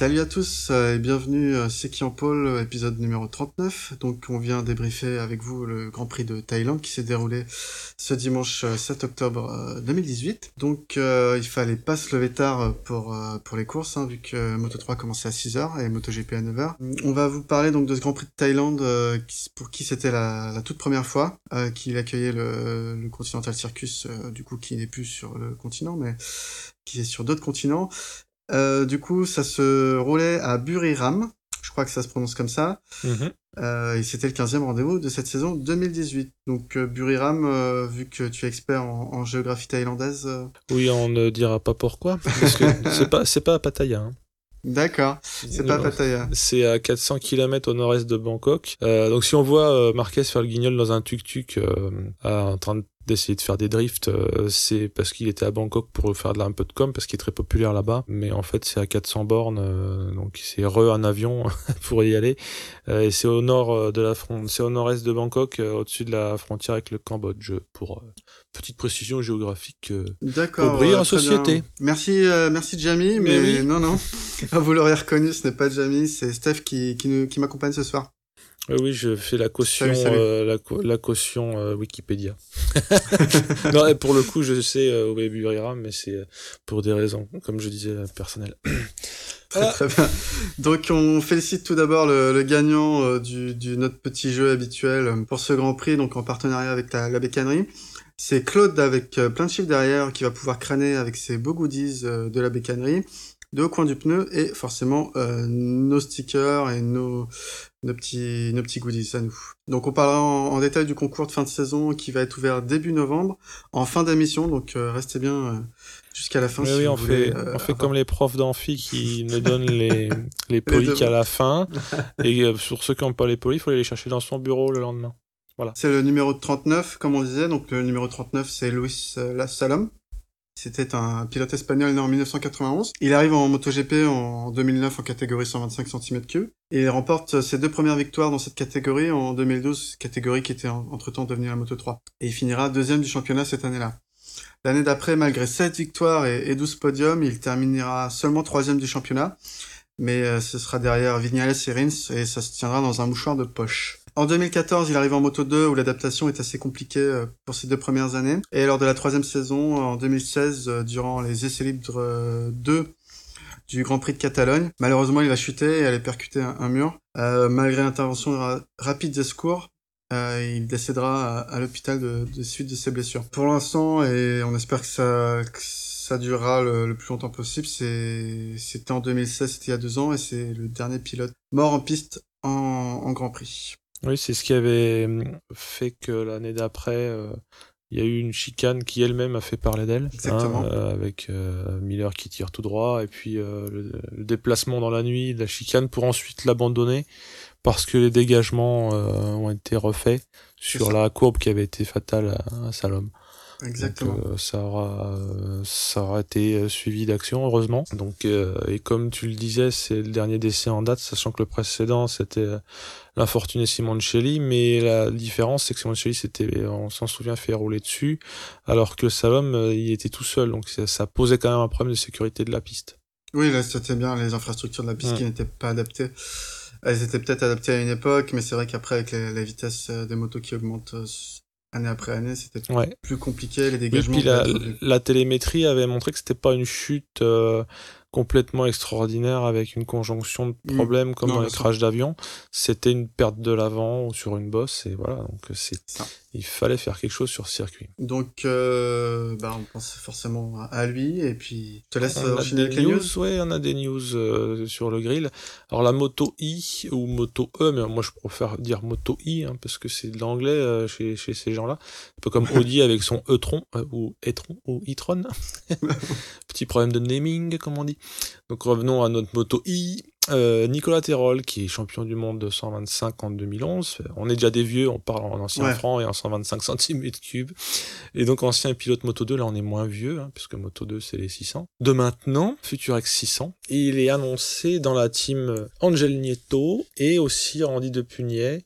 Salut à tous euh, et bienvenue C'est qui en pôle, épisode numéro 39. Donc on vient débriefer avec vous le Grand Prix de Thaïlande qui s'est déroulé ce dimanche euh, 7 octobre euh, 2018. Donc euh, il fallait pas se lever tard pour, euh, pour les courses hein, vu que Moto 3 commençait à 6h et MotoGP à 9h. On va vous parler donc de ce Grand Prix de Thaïlande euh, pour qui c'était la, la toute première fois euh, qu'il accueillait le, le Continental Circus euh, du coup qui n'est plus sur le continent mais qui est sur d'autres continents. Euh, du coup, ça se roulait à Buriram. Je crois que ça se prononce comme ça. Mhm. Euh, et c'était le 15e rendez-vous de cette saison 2018. Donc euh, Buriram, euh, vu que tu es expert en, en géographie thaïlandaise, Oui, on ne dira pas pourquoi, parce que c'est pas, c'est pas à Pattaya. hein. d'accord, c'est pas Pattaya. C'est à 400 km au nord-est de Bangkok. Euh, donc si on voit euh, Marquez faire le guignol dans un tuk-tuk euh, à- en train d'essayer de faire des drifts, euh, c'est parce qu'il était à Bangkok pour faire de la, un peu de com, parce qu'il est très populaire là-bas. Mais en fait, c'est à 400 bornes, euh, donc c'est re un avion pour y aller. Euh, et c'est au nord de la c'est au nord-est de Bangkok, au-dessus de la frontière avec le Cambodge. Pour petite précision géographique. D'accord. En société. bien. Merci, merci Jamie, mais, Mais oui. non, non. Ah, Vous l'aurez reconnu, ce n'est pas Jamie, c'est Steph qui, qui, qui m'accompagne ce soir. Oui, oui, je fais la caution, Salut, salut. euh, la, co- la caution euh, Wikipédia. non, pour le coup, je sais euh, Buriram, mais c'est euh, pour des raisons, comme je disais, personnelles. Très, Voilà. très bien. Donc on félicite tout d'abord le, le gagnant du, du notre petit jeu habituel pour ce Grand Prix, donc en partenariat avec la, la bécannerie. C'est Claude avec plein de chiffres derrière qui va pouvoir crâner avec ses beaux goodies de la bécannerie, de au coin du pneu et forcément euh, nos stickers et nos, nos petits nos petits goodies à nous. Donc on parlera en, en détail du concours de fin de saison qui va être ouvert début novembre, en fin d'émission, donc euh, restez bien euh, jusqu'à la fin. Si oui, vous on voulez, fait, euh, on fait comme les profs d'amphi qui ne donnent les, les polis devoirs. qu'à la fin. Et euh, sur ceux qui n'ont pas les polis, il faut aller les chercher dans son bureau le lendemain. C'est le numéro 39, comme on disait. Donc le numéro 39, c'est Luis euh, La Salom. C'était un pilote espagnol né en 1991. Il arrive en MotoGP en 2009 en catégorie 125 cm3 et il remporte ses deux premières victoires dans cette catégorie en 2012, catégorie qui était en- entre-temps devenue la Moto 3. Et il finira deuxième du championnat cette année-là. L'année d'après, malgré 7 victoires et, et 12 podiums, il terminera seulement troisième du championnat. Mais euh, ce sera derrière Vignales et Rins et ça se tiendra dans un mouchoir de poche. En 2014, il arrive en Moto 2 où l'adaptation est assez compliquée euh, pour ses deux premières années. Et lors de la troisième saison, en 2016, euh, durant les essais libres euh, 2 du Grand Prix de Catalogne, malheureusement, il va chuter et aller percuter un, mur. Euh, malgré l'intervention ra- rapide des secours, euh, il décédera à, l'hôpital de, suite de ses blessures. Pour l'instant, et on espère que ça, durera le, plus longtemps possible, c'était en 2016, c'était il y a deux ans, et c'est le dernier pilote mort en piste en Grand Prix. Oui, c'est ce qui avait hum, fait que l'année d'après, euh, il y a eu une chicane qui elle-même a fait parler d'elle. Exactement. euh, avec euh, Miller qui tire tout droit et puis euh, le, le déplacement dans la nuit de la chicane pour ensuite l'abandonner parce que les dégagements euh, ont été refaits sur la courbe qui avait été fatale à, à Salom. Exactement. Donc, euh, ça aura euh, ça aura été euh, suivi d'action heureusement. Donc euh, et comme tu le disais, c'est le dernier décès en date, sachant que le précédent c'était euh, l'infortuné Simoncelli, mais la différence c'est que Simoncelli s'était, on s'en souvient, fait rouler dessus, alors que Salom il était tout seul, donc ça, ça posait quand même un problème de sécurité de la piste. Oui, là, c'était bien les infrastructures de la piste Ouais. qui n'étaient pas adaptées. Elles étaient peut-être adaptées à une époque, mais c'est vrai qu'après, avec les, les vitesses des motos qui augmentent année après année, c'était Ouais. plus compliqué, les Et dégagements. puis la, la télémétrie avait montré que c'était pas une chute euh, complètement extraordinaire avec une conjonction de Mm. problèmes comme dans les crashs d'avion. C'était une perte de l'avant ou sur une bosse et voilà. Donc c'est, Ça. il fallait faire quelque chose sur ce circuit. Donc, euh, bah, on pense forcément à- lui, et puis je te laisse On enchaîner des avec les news. news, ouais, on a des news euh, sur le grill. Alors la moto I ou moto E, mais moi je préfère dire moto I hein, parce que c'est de l'anglais euh, chez, chez ces gens-là. Un peu comme Audi avec son e-tron euh, ou e-tron ou e-tron. Petit problème de naming comme on dit. Donc revenons à notre moto I. Euh, Nicolas Terol, qui est champion du monde de 125 en 2011. On est déjà des vieux, on parle en ancien Ouais. franc et en 125 cm3. Et donc ancien pilote Moto 2, là on est moins vieux, hein, puisque Moto 2 c'est les 600. De maintenant, Futurex 600. Et il est annoncé dans la team Angel Nieto et aussi Randy Depugnet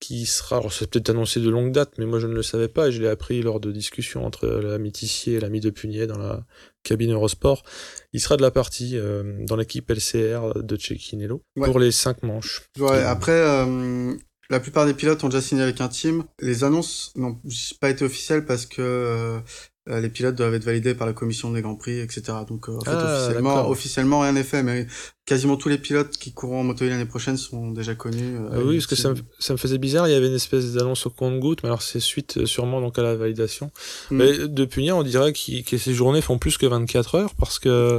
qui sera, alors c'est peut-être annoncé de longue date, mais moi je ne le savais pas et je l'ai appris lors de discussions entre l'ami Tissier et l'ami Depugnet dans la cabine Eurosport. Il sera de la partie euh, dans l'équipe LCR de Cecchinello Ouais. pour les cinq manches. Ouais, après, euh, la plupart des pilotes ont déjà signé avec un team. Les annonces n'ont pas été officielles parce que euh, les pilotes doivent être validés par la commission des grands prix, etc. Donc, euh, en fait, Ah, officiellement, officiellement, rien n'est fait, mais quasiment tous les pilotes qui courront en moto l'année prochaine sont déjà connus. euh, Ah oui, parce que ça me, ça me faisait bizarre, il y avait une espèce d'annonce au compte-goutte, mais alors c'est suite euh, sûrement donc à la validation. Mm. Mais de Pugnet, on dirait qu'il- que ces journées font plus que 24 heures parce que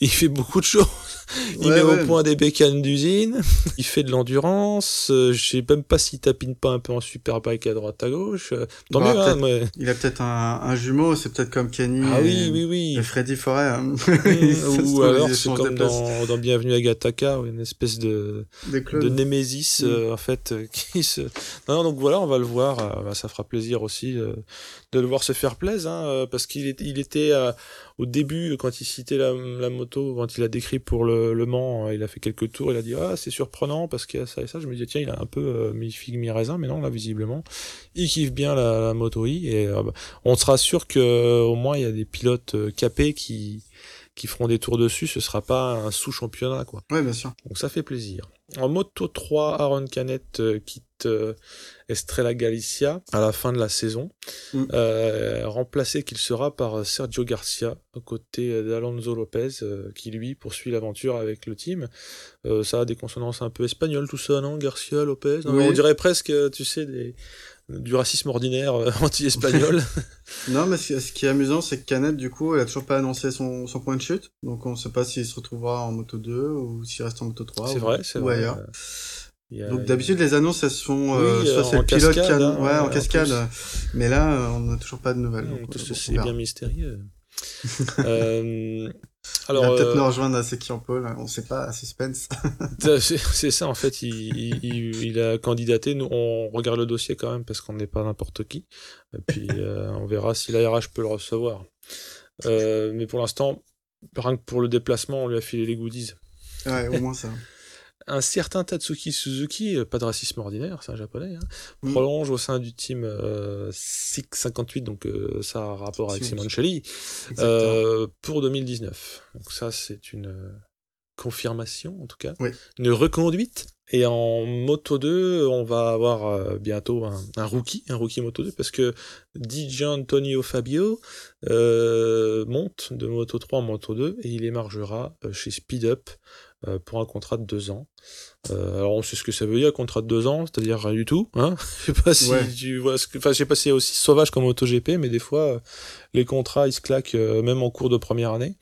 il fait beaucoup de choses. Il Ouais, met ouais. au point des bécanes d'usine, il fait de l'endurance, euh, je sais même pas s'il tapine pas un peu en superbike à droite à gauche. euh, Tant mieux, hein, mais... Il a peut-être un, un jumeau, c'est peut-être comme Kenny Ah et, oui, oui, oui. et Freddy Forêt. hein. Mm, se Ou alors c'est comme dans, dans Bienvenue à Gataka, une espèce de, de. Némésis Mm. euh, en fait euh, qui se non, non, donc voilà on va le voir bah, ça fera plaisir aussi de le voir se faire plaisir hein, euh, parce qu'il était euh, au début quand il citait la, moto quand il a décrit pour le, Mans euh, il a fait quelques tours il a dit ah c'est surprenant parce qu'il y a ça et ça. Je me disais tiens il a un peu euh, mi figue mi raisin mais non là visiblement il kiffe bien la, moto I et bah, on sera sûr que euh, au moins il y a des pilotes capés qui qui feront des tours dessus ce sera pas un sous-championnat quoi Ouais, bien sûr. donc ça fait plaisir. En moto 3, Aaron Canet euh, quitte euh, Estrella Galicia à la fin de la saison, Mm. euh, remplacé qu'il sera par Sergio Garcia aux côtés d'Alonso Lopez euh, qui lui poursuit l'aventure avec le team. Euh, ça a des consonances un peu espagnoles tout ça, non? Garcia, Lopez? Non, Oui. On dirait presque, tu sais, des, du racisme ordinaire euh, anti-espagnol. Non, mais ce, qui est amusant, c'est que Canet, du coup, il a toujours pas annoncé son, son point de chute. Donc, on sait pas s'il se retrouvera en moto 2 ou s'il reste en moto 3. c'est vrai, c'est ou vrai. ailleurs. A- Donc, d'habitude, les annonces, elles sont, euh, Oui, soit c'est en le pilote cascade, qui a- hein, ouais, en en cascade. plus. Mais là, on n'a toujours pas de nouvelles. Donc, tout euh, on verra. bien mystérieux. euh, Il va alors, peut-être euh, nous rejoindre à Sekian Paul, on sait pas, suspense. c'est c'est ça en fait. Il, il, il a candidaté. Nous, on regarde le dossier quand même parce qu'on n'est pas n'importe qui. Et puis, euh, on verra si l'ARH peut le recevoir. Euh, mais pour l'instant, rien que pour le déplacement, on lui a filé les goodies. ouais, au moins ça. Un certain Tatsuki Suzuki, euh, pas de racisme ordinaire, c'est un japonais, hein, Mm. prolonge au sein du team euh, 658, donc euh, ça a rapport avec. Simoncelli. Exactement. Euh, pour 2019. Donc ça, c'est une confirmation, en tout cas. Oui. Une reconduite. Et en Moto 2, on va avoir bientôt un, un rookie, un rookie Moto 2, parce que DJ Antonio Fabio monte de Moto 3 en Moto 2 et il émargera chez Speed Up pour un contrat de deux ans. Euh, alors on sait ce que ça veut dire, contrat de deux ans, c'est-à-dire rien du tout. Hein je sais pas si Ouais. tu vois ce que, enfin je sais pas si c'est aussi sauvage comme MotoGP, mais des fois euh, les contrats ils se claquent euh, même en cours de première année.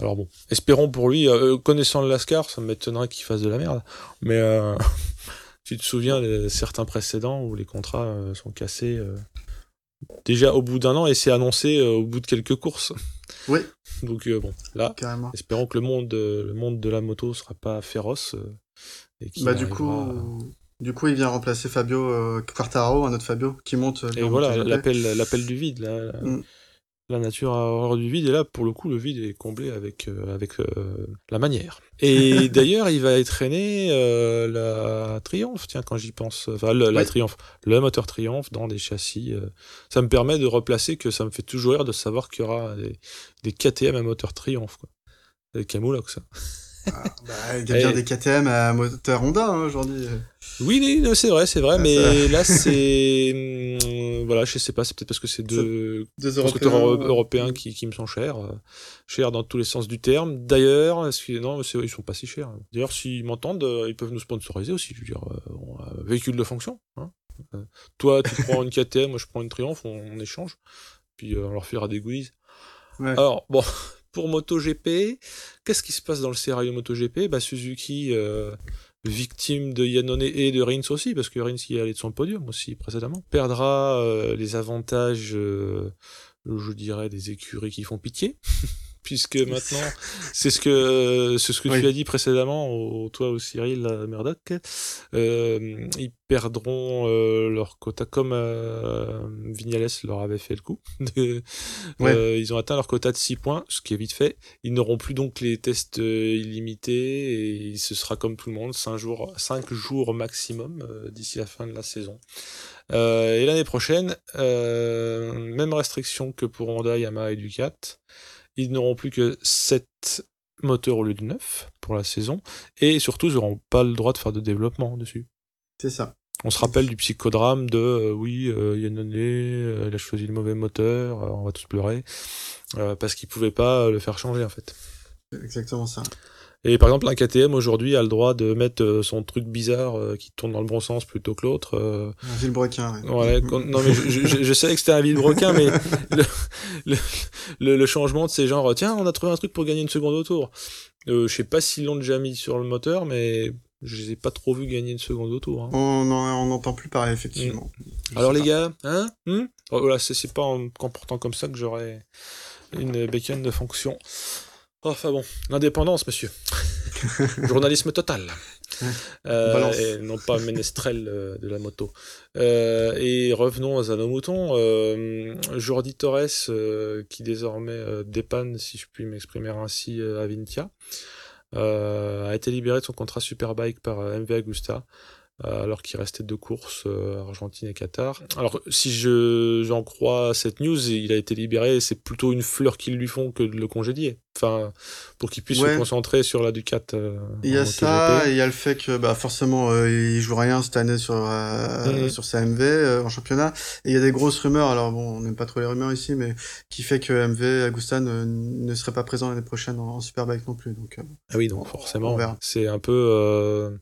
Alors bon, espérons pour lui, euh, connaissant le Lascar, ça m'étonnerait qu'il fasse de la merde, mais euh, tu te souviens de certains précédents où les contrats euh, sont cassés euh, déjà au bout d'un an et c'est annoncé euh, au bout de quelques courses. Oui. Donc euh, bon, là, Carrément. espérons que le monde, euh, le monde de la moto sera pas féroce. euh, et Bah, du coup, à- du coup, il vient remplacer Fabio euh, Quartaro, un autre Fabio, qui monte. Et voilà, l'appel, l'appel du vide. Là, Mm. La nature a horreur du vide, et là, pour le coup, le vide est comblé avec, euh, avec euh, la manière. Et d'ailleurs, il va entraîner euh, la Triumph, tiens, quand j'y pense. Enfin, le, la Ouais. Triumph, le moteur Triumph dans des châssis. euh, ça me permet de replacer que ça me fait toujours rire de savoir qu'il y aura des, des KTM à moteur Triumph. Quoi. Des camoulox, ça. Ah, bah, il y a bien Et- des KTM à moteur Honda hein, aujourd'hui. Oui, c'est vrai, c'est vrai, Ah, mais là, c'est. hum, voilà, je sais pas, c'est peut-être parce que c'est deux Deux Européens. euro- européens qui, qui me sont chers. euh, chers dans tous les sens du terme. D'ailleurs, non, ils sont pas si chers. D'ailleurs, s'ils m'entendent, euh, ils peuvent nous sponsoriser aussi. Je veux dire, euh, euh, véhicule de fonction. hein. Euh, toi, tu prends une KTM, moi je prends une Triumph, on, on échange. Puis euh, on leur filera des goodies. Ouais. Alors, bon, pour MotoGP, qu'est-ce qui se passe dans le scénario MotoGP? Bah, Suzuki, euh, victime de Yannone et de Rins aussi, parce que Rins y est allé de son podium aussi précédemment, perdra euh, les avantages, euh, je dirais, des écuries qui font pitié. puisque maintenant, c'est ce que, ce que tu as dit précédemment, au, toi ou Cyril Murdoch, euh, ils perdront euh, leur quota comme euh, Vignales leur avait fait le coup. Euh, ils ont atteint leur quota de 6 points, ce qui est vite fait. Ils n'auront plus donc les tests illimités et ce sera comme tout le monde, 5 jours, 5 jours maximum d'ici la fin de la saison. et l'année prochaine, même restriction que pour Honda, Yamaha et Ducat. Ils n'auront plus que 7 moteurs au lieu de 9 pour la saison. Et surtout, ils n'auront pas le droit de faire de développement dessus. C'est ça. On se rappelle du psychodrame de euh, oui, euh, Yannone, euh, il a choisi le mauvais moteur, euh, on va tous pleurer, parce qu'il pouvait pas le faire changer en fait. Exactement ça. Et par exemple, un KTM aujourd'hui a le droit de mettre son truc bizarre qui tourne dans le bon sens plutôt que l'autre. Un vilebrequin. Ouais. non mais je, je, je, savais que c'était un vilebrequin, mais le, le, le, changement de ces genres, tiens, on a trouvé un truc pour gagner une seconde au tour. Euh, je sais pas s'ils l'ont déjà mis sur le moteur, mais je les ai pas trop vus gagner une seconde au tour. Hein. On n'entend plus parler, effectivement. Mmh. Alors les gars, hein mmh oh, Voilà, c'est pas en me comportant comme ça que j'aurais une bacon de fonction. Enfin bon, l'indépendance, monsieur. Journalisme total. Euh, et non pas ménestrel euh, de la moto. Euh, et revenons à nos moutons. Jordi Torres, qui désormais dépanne, si je puis m'exprimer ainsi, à Vintia, a été libéré de son contrat Superbike par MV Agusta. Alors qu'il restait deux courses, Argentine et Qatar. Alors, si je, j'en crois cette news, il a été libéré, c'est plutôt une fleur qu'ils lui font que de le congédier. Enfin, pour qu'il puisse se concentrer sur la Ducat. Euh, il y a ça, il y a le fait que bah, forcément, il joue rien cette année sur, mmh. sur sa MV en championnat. Et il y a des grosses rumeurs, alors bon, on n'aime pas trop les rumeurs ici, mais qui fait que MV, Augusta ne, serait pas présent l'année prochaine en, Superbike non plus. Donc, ah oui, donc forcément, c'est un peu...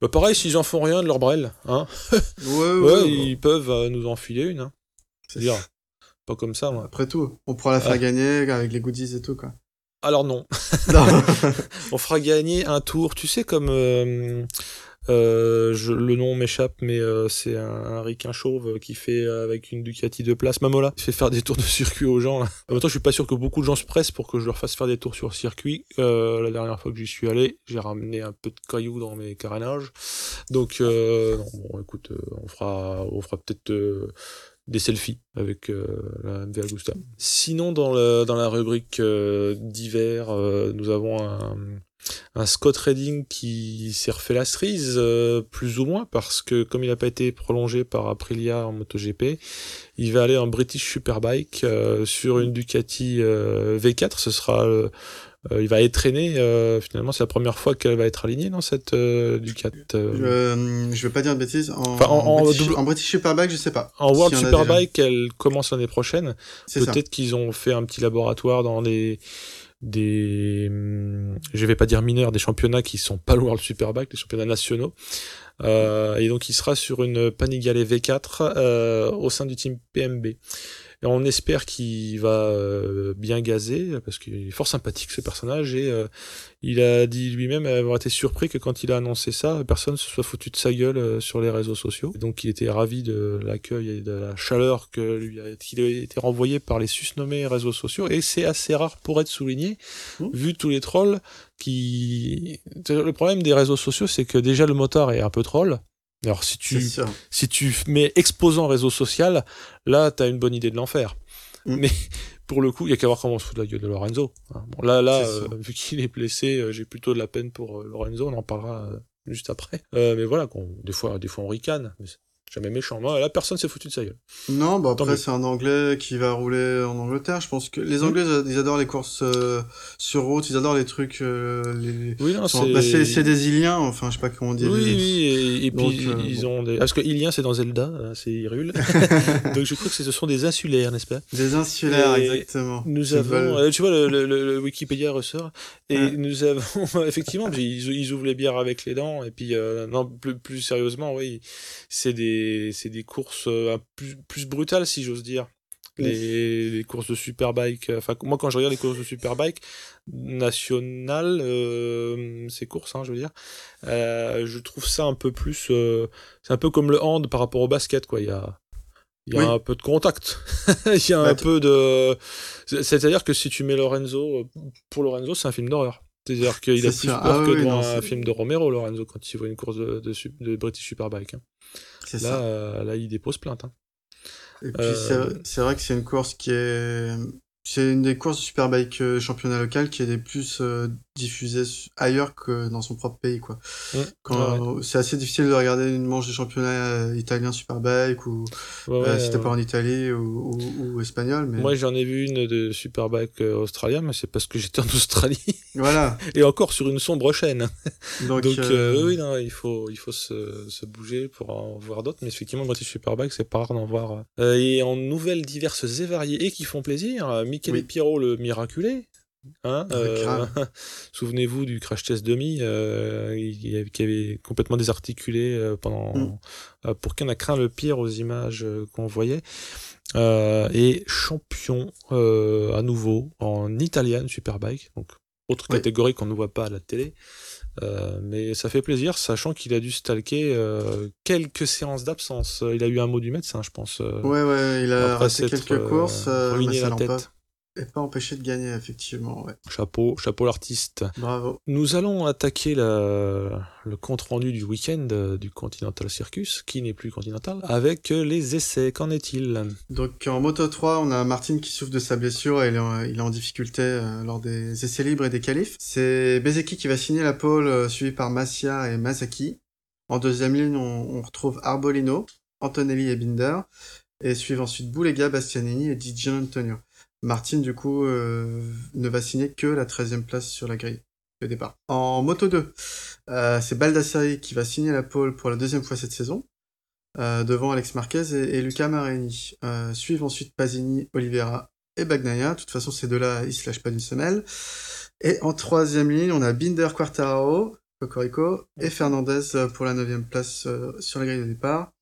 Bah, pareil, s'ils en font rien, de leur brel, hein. ouais, ouais, ils peuvent euh, nous enfiler une. Hein. C'est dire pas comme ça. Moi. Après tout, on pourra la faire gagner avec les goodies et tout quoi. Alors non. on fera gagner un tour, tu sais comme euh, euh, je, le nom m'échappe, mais euh, c'est un, un ricain chauve qui fait euh, avec une Ducati de place, Mamola, il fait faire des tours de circuit aux gens. En même temps, je suis pas sûr que beaucoup de gens se pressent pour que je leur fasse faire des tours sur circuit. Euh, la dernière fois que j'y suis allé, j'ai ramené un peu de cailloux dans mes carénages. Donc, euh, non, bon, écoute, on fera, on fera peut-être des selfies avec euh, la MV Agusta. Sinon, dans, le, dans la rubrique euh, d'hiver, euh, nous avons un, un Scott Redding qui s'est refait la cerise, euh, plus ou moins, parce que comme il n'a pas été prolongé par Aprilia en MotoGP, il va aller en British Superbike euh, sur une Ducati euh, V4. Ce sera, il va être traîné. finalement, c'est la première fois qu'elle va être alignée dans cette Ducati. Je, je vais pas dire de bêtises. En, enfin, en, en, British, double... en, British, Superbike, je sais pas. En World si Superbike, elle commence l'année prochaine. Peut-être qu'ils ont fait un petit laboratoire dans des des, hum, je vais pas dire mineurs, des championnats qui sont pas le Superbike, des championnats nationaux. Euh, et donc il sera sur une Panigale V4 euh, au sein du team PMB. Et on espère qu'il va euh, bien gazer, parce qu'il est fort sympathique ce personnage, et euh, il a dit lui-même avoir été surpris que quand il a annoncé ça, personne se soit foutu de sa gueule euh, sur les réseaux sociaux. donc il était ravi de l'accueil et de la chaleur que lui a, qu'il a été renvoyé par les susnommés réseaux sociaux, et c'est assez rare pour être souligné, mmh. vu tous les trolls qui... Le problème des réseaux sociaux, c'est que déjà le motard est un peu troll, alors si tu si tu mets exposant réseau social, là t'as une bonne idée de l'enfer. Mm. Mais pour le coup, il y a qu'à voir comment on se fout de la gueule de Lorenzo. Hein. Bon là là, euh, vu qu'il est blessé, euh, j'ai plutôt de la peine pour euh, Lorenzo. On en parlera juste après. mais voilà, des fois des fois on ricane. Mais jamais méchant. Moi, là, personne s'est foutu de sa gueule. Non, bah après, c'est un Anglais qui va rouler en Angleterre. Je pense que les Anglais, mmh. ils adorent les courses euh, sur route, ils adorent les trucs. Euh, les... Oui, non, bah, c'est des Iliens, enfin, je sais pas comment dit. Oui, oui, et, et puis euh, ils ont des. Parce que Iliens, c'est dans Zelda, hein, c'est Hyrule. Donc je crois que ce sont des insulaires, n'est-ce pas? Des insulaires, et exactement. Nous avons. Tu vois, le, le, le, Wikipédia ressort. Et nous avons. effectivement, ils, ils ouvrent les bières avec les dents, et puis, non, plus, plus sérieusement, oui, c'est des c'est des courses euh, plus, plus brutales, si j'ose dire. Les, les, courses de superbike. Euh, enfin, moi, quand je regarde les courses de superbike nationales, euh, ces courses, hein, je veux dire, euh, je trouve ça un peu plus. Euh, c'est un peu comme le hand par rapport au basket, quoi. Il y a, il y a Oui. un peu de contact. il y a Bah, un t- peu de. c'est- C'est-à-dire que si tu mets Lorenzo, pour Lorenzo, c'est un film d'horreur. C'est-à-dire qu'il a plus peur Ah que oui, non, un film de Romero, Lorenzo, quand il voit une course de, de, su- de British Superbike. hein. C'est Là, ça. euh, là, il dépose plainte. hein. Et puis Euh, c'est- c'est vrai que c'est une course qui est c'est une des courses de Superbike euh, championnat local qui est des plus euh, diffusées su- ailleurs que dans son propre pays quoi. Mm. Quand c'est assez difficile de regarder une manche de championnat euh, italien Superbike ou Ouais, euh, ouais, si t'es pas en Italie ou, ou, ou espagnol mais Moi, j'en ai vu une de Superbike australien, mais c'est parce que j'étais en Australie. voilà. Et encore sur une sombre chaîne. Donc, Donc, oui, non, il faut, il faut se, se bouger pour en voir d'autres. Mais effectivement, British Superbike, c'est pas rare d'en voir. Et en nouvelles diverses et variées et qui font plaisir, Michele Oui. Pirro, le miraculé. Hein, Ouais, euh. Souvenez-vous du crash test demi euh, qui avait complètement désarticulé euh, pendant Mm. pour qui on a craint le pire aux images qu'on voyait et champion à nouveau en Italian Superbike donc autre Oui. catégorie qu'on ne voit pas à la télé euh, mais ça fait plaisir, sachant qu'il a dû stalker euh, quelques séances d'absence. Il a eu un mot du médecin, je pense. euh, ouais ouais, il a raté quelques courses ruiné l'a tête. Et pas empêché de gagner effectivement ouais. Chapeau, chapeau l'artiste. Bravo. Nous allons attaquer la- le compte rendu du week-end euh, du Continental Circus, qui n'est plus continental, avec euh, les essais. Qu'en est-il? Donc en Moto 3, on a Martin qui souffre de sa blessure et il est en, il est en difficulté euh, lors des essais libres et des qualifs. C'est Bezeki qui va signer la pole, euh, suivi par Massia et Masaki. En deuxième ligne, on, on retrouve Arbolino, Antonelli et Binder. Et suivent ensuite Boulega, Bastianini et Gian Antonio. Martin, du coup, euh, ne va signer que la 13e place sur la grille de départ. En Moto 2, euh, c'est Baldassari qui va signer la pole pour la deuxième fois cette saison euh, devant Alex Marquez et, Luca Marini. Suivent ensuite Pasini, Oliveira et Bagnaia. De toute façon, ces deux-là, ils se lâchent pas d'une semelle. Et en troisième ligne, on a Binder Quartararo, Cocorico, et Fernandez pour la neuvième place sur la grille de départ.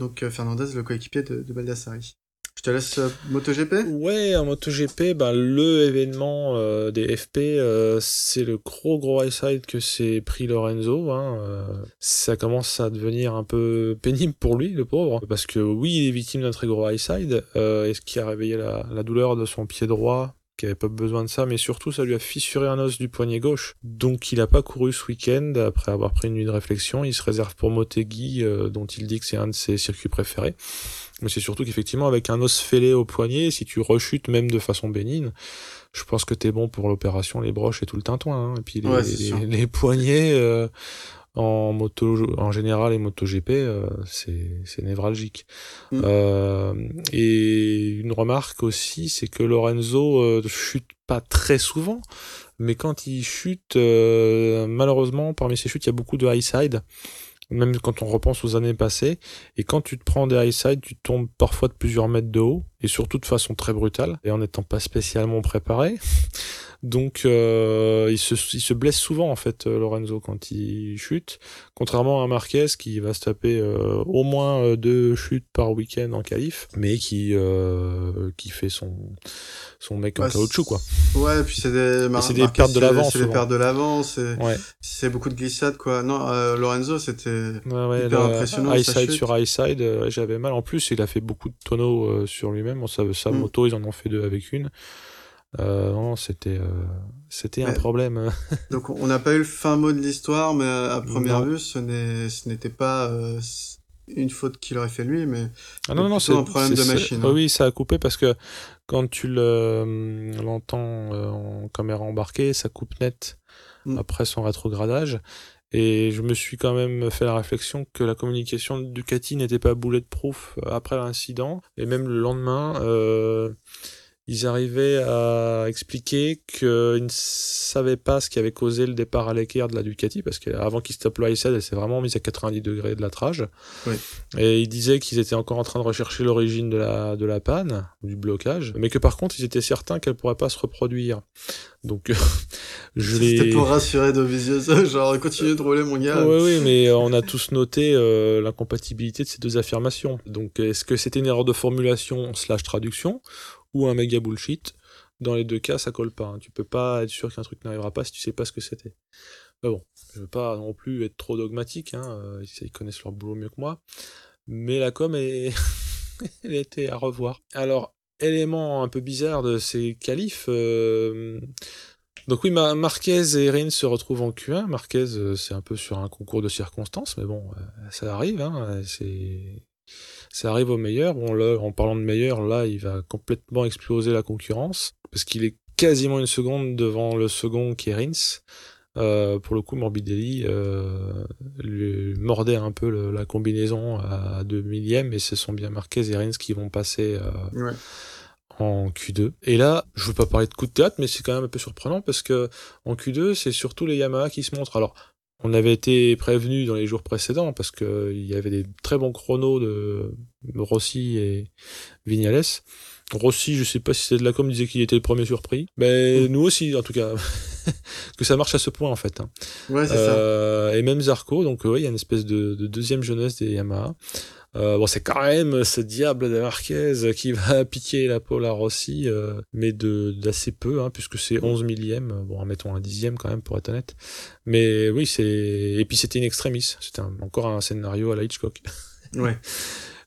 Donc Fernandez, le coéquipier de, de Baldassari. Te laisse euh, MotoGP? Ouais, en MotoGP, ben, le événement euh, des FP, euh, c'est le gros gros high que s'est pris Lorenzo. Hein, euh, ça commence à devenir un peu pénible pour lui, le pauvre, parce que oui, il est victime d'un très gros high side, euh, et ce qui a réveillé la douleur de son pied droit qui avait pas besoin de ça, mais surtout ça lui a fissuré un os du poignet gauche. Donc il a pas couru ce week-end après avoir pris une nuit de réflexion. Il se réserve pour Motegi, euh, dont il dit que c'est un de ses circuits préférés. Mais c'est surtout qu'effectivement, avec un os fêlé au poignet, si tu rechutes même de façon bénigne, je pense que t'es bon pour l'opération, les broches et tout le tintouin. hein. Et puis les, Ouais, c'est sûr. les, les poignets euh, en moto, en général et MotoGP, euh, c'est c'est névralgique. Mm. Euh, et une remarque aussi, c'est que Lorenzo euh, chute pas très souvent, mais quand il chute, euh, malheureusement, parmi ses chutes, il y a beaucoup de high side même quand on repense aux années passées. Et quand tu te prends des high side, tu tombes parfois de plusieurs mètres de haut, et surtout de façon très brutale, et en n'étant pas spécialement préparé. Donc, euh, il, se, il se blesse souvent, en fait, euh, Lorenzo, quand il chute. Contrairement à Marquez, qui va se taper euh, au moins euh, deux chutes par week-end en qualif, mais qui, euh, qui fait son, son mec en caoutchouc, quoi. Ouais, puis c'est des, Mar- c'est des pertes de l'avant, C'est des pertes de l'avant, c'est Ouais. c'est beaucoup de glissades, quoi. Non, euh, Lorenzo, c'était... Ouais, ouais, Hyper le impressionnant, high side sur high side, j'avais mal. En plus, il a fait beaucoup de tonneaux euh, sur lui-même. Sa, sa Mm. moto, ils en ont fait deux avec une. Euh, non, c'était euh, c'était un problème. Donc on n'a pas eu le fin mot de l'histoire, mais à première Non. vue, ce n'est- ce n'était pas euh, une faute qu'il aurait fait lui, mais Ah non, non, c'est un problème de machine, hein. Oui, ça a coupé parce que quand tu le, l'entends en caméra embarquée, ça coupe net Mm. après son rétrogradage. Et je me suis quand même fait la réflexion que la communication de Ducati n'était pas bulletproof après l'incident. Et même le lendemain, euh, ils arrivaient à expliquer qu'ils ne savaient pas ce qui avait causé le départ à l'équerre de la Ducati, parce qu'avant qu'ils stoppent le elle s'est vraiment mise à 90 degrés de l'atrage. Oui. Et ils disaient qu'ils étaient encore en train de rechercher l'origine de la, de la panne, du blocage, mais que par contre, ils étaient certains qu'elle pourrait pas se reproduire. Donc, je c'était les... pour rassurer Dovizioso, genre continue de rouler mon gars. Oui, oui, mais on a tous noté euh, l'incompatibilité de ces deux affirmations. Donc, est-ce que c'était une erreur de formulation slash traduction ou un méga bullshit Dans les deux cas, ça colle pas. hein. Tu peux pas être sûr qu'un truc n'arrivera pas si tu sais pas ce que c'était. Mais bon, je veux pas non plus être trop dogmatique. Hein. euh, Ils connaissent leur boulot mieux que moi. Mais la com est, elle était à revoir. Alors, élément un peu bizarre de ces qualifs. euh, Donc oui, Ma- Marquez et Rins se retrouvent en Q1. Marquez, euh, c'est un peu sur un concours de circonstances, mais bon, ça arrive. Hein, c'est ça arrive au meilleur. Bon, là, en parlant de meilleur, là, il va complètement exploser la concurrence parce qu'il est quasiment une seconde devant le second qui est Rins. Euh, pour le coup, Morbidelli euh, lui mordait un peu le- la combinaison à 2 millièmes et ce sont bien Marquez et Rins qui vont passer euh, Ouais. en Q2. Et là, je veux pas parler de coup de théâtre, mais c'est quand même un peu surprenant parce que en Q2, c'est surtout les Yamaha qui se montrent. Alors, on avait été prévenu dans les jours précédents parce que il y avait des très bons chronos de Rossi et Vignales. Rossi, je sais pas si c'est de la com, disait qu'il était le premier surpris. Mais nous aussi, en tout cas, que ça marche à ce point en fait. hein. Ouais, c'est ça. Euh, et même Zarco, donc ouais, il y a une espèce de, de deuxième jeunesse des Yamaha. Euh, bon, c'est quand même ce diable de Marquez qui va piquer la pole à Rossi, euh, mais de d'assez peu, hein, puisque c'est 11 millième, bon, mettons un dixième quand même pour être honnête. Mais oui, c'est et puis c'était une extremis, c'était un- encore un scénario à la Hitchcock. Ouais.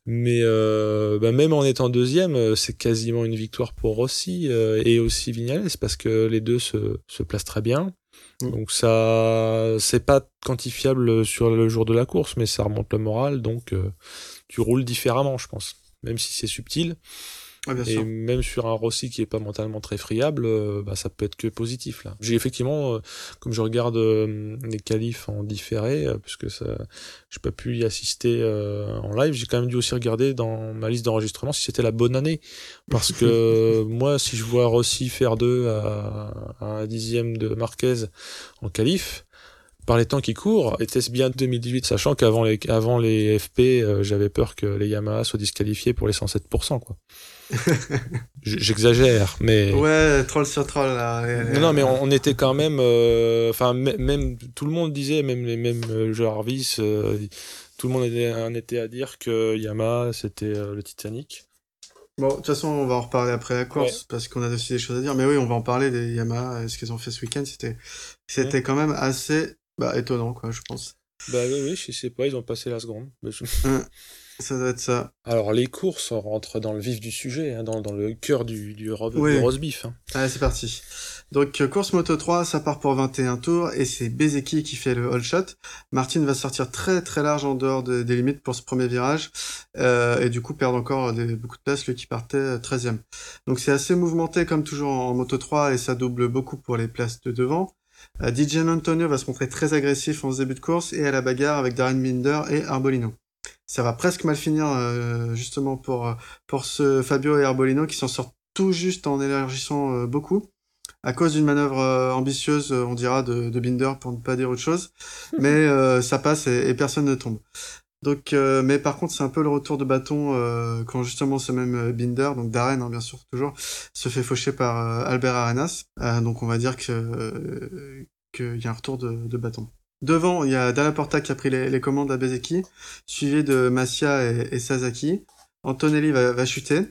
Mais euh, bah, même en étant deuxième, c'est quasiment une victoire pour Rossi euh, et aussi Vignales parce que les deux se, se placent très bien. Mm. Donc ça, c'est pas quantifiable sur le jour de la course, mais ça remonte le moral. Donc euh, tu roules différemment, je pense, même si c'est subtil. Ouais, bien Et sûr. même sur un Rossi qui est pas mentalement très friable, euh, bah, ça peut être que positif là. J'ai effectivement, euh, comme je regarde euh, les qualifs en différé, puisque ça, j'ai pas pu y assister euh, en live, j'ai quand même dû aussi regarder dans ma liste d'enregistrement si c'était la bonne année, parce que moi, si je vois Rossi faire deux à, à un dixième de Marquez en qualif. Par les temps qui courent, était-ce bien 2018, sachant qu'avant les, avant les FP, euh, j'avais peur que les Yamaha soient disqualifiés pour les 107%, quoi. J'exagère, mais. Ouais, troll sur troll là. Non, non, mais on, on était quand même. euh, Enfin, mê- même tout le monde disait, même les mêmes euh, Jarvis, euh, tout le monde était, en était à dire que Yamaha c'était le Titanic. Bon, de toute façon, on va en reparler après la course parce qu'on a aussi des choses à dire. Mais oui, on va en parler des Yamaha, ce qu'ils ont fait ce week-end. C'était, c'était quand même assez bah, étonnant, quoi, je pense. Bah oui, oui, je sais pas, ils ont passé la seconde. Ça doit être ça. Alors les courses, on rentre dans le vif du sujet, hein, dans, dans le cœur du, du, Oui. du roast beef. hein. Allez, c'est parti. Donc, euh, course Moto 3, ça part pour 21 tours et c'est Bezeki qui fait le all shot. Martin va sortir très très large en dehors de- des limites pour ce premier virage euh, et du coup perdre encore des- beaucoup de place, lui qui partait euh, 13e. Donc, c'est assez mouvementé comme toujours en Moto 3 et ça double beaucoup pour les places de devant. Euh, DJ Antonio va se montrer très agressif en ce début de course et à la bagarre avec Darren Binder et Arbolino. Ça va presque mal finir euh, justement pour, pour ce Fabio et Arbolino qui s'en sortent tout juste en élargissant euh, beaucoup à cause d'une manœuvre euh, ambitieuse, on dira, de, de Binder pour ne pas dire autre chose. Mais euh, ça passe et, et personne ne tombe. Donc, euh, mais par contre, c'est un peu le retour de bâton euh, quand justement ce même euh, Binder, donc Darren, hein, bien sûr, toujours, se fait faucher par Albert Arenas. Donc, on va dire que qu'il y a un retour de, de bâton. Devant, il y a Dalla Porta qui a pris les, commandes à Bezeki, suivi de Massia et, et Sasaki. Antonelli va, va chuter.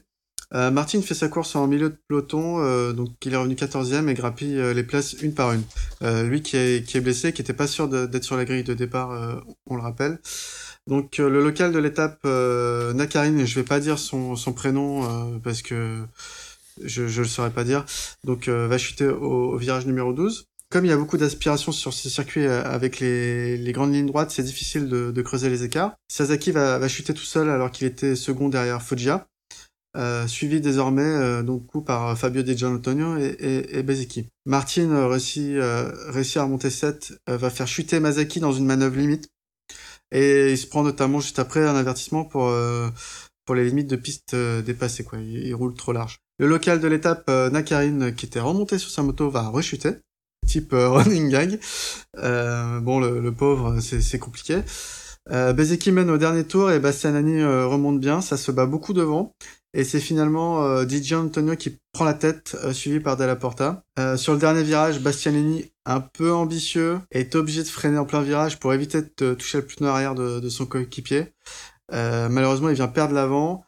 Martin fait sa course en milieu de peloton, donc il est revenu 14e et grappille les places une par une. Lui qui est, qui est blessé, qui était pas sûr d'être sur la grille de départ, on le rappelle. Donc euh, le local de l'étape, euh, Nakarine, je vais pas dire son, prénom euh, parce que je, je le saurais pas dire, donc va chuter au, virage numéro 12. Comme il y a beaucoup d'aspiration sur ces circuits euh, avec les, grandes lignes droites, c'est difficile de, creuser les écarts. Sasaki va, chuter tout seul alors qu'il était second derrière Foggia. Suivi désormais euh, donc coup par Fabio Di Gianantonio et, et, et. Martin euh, réussit, à remonter 7, euh, va faire chuter Mazaki dans une manœuvre limite et il se prend notamment juste après un avertissement pour, euh, pour les limites de piste euh, dépassées. Quoi. Il, roule trop large. Le local de l'étape, euh, Nakarin, qui était remonté sur sa moto, va rechuter, type running gag. Bon, le, pauvre, c'est compliqué. Euh, Bezeki mène au dernier tour et Bastianani remonte bien, ça se bat beaucoup devant. Et c'est finalement euh, DJ Antonio qui prend la tête, euh, suivi par Della Porta. Euh, sur le dernier virage, Bastianini, un peu ambitieux, est obligé de freiner en plein virage pour éviter de toucher le pneu arrière de, son coéquipier. Euh, malheureusement, il vient perdre l'avant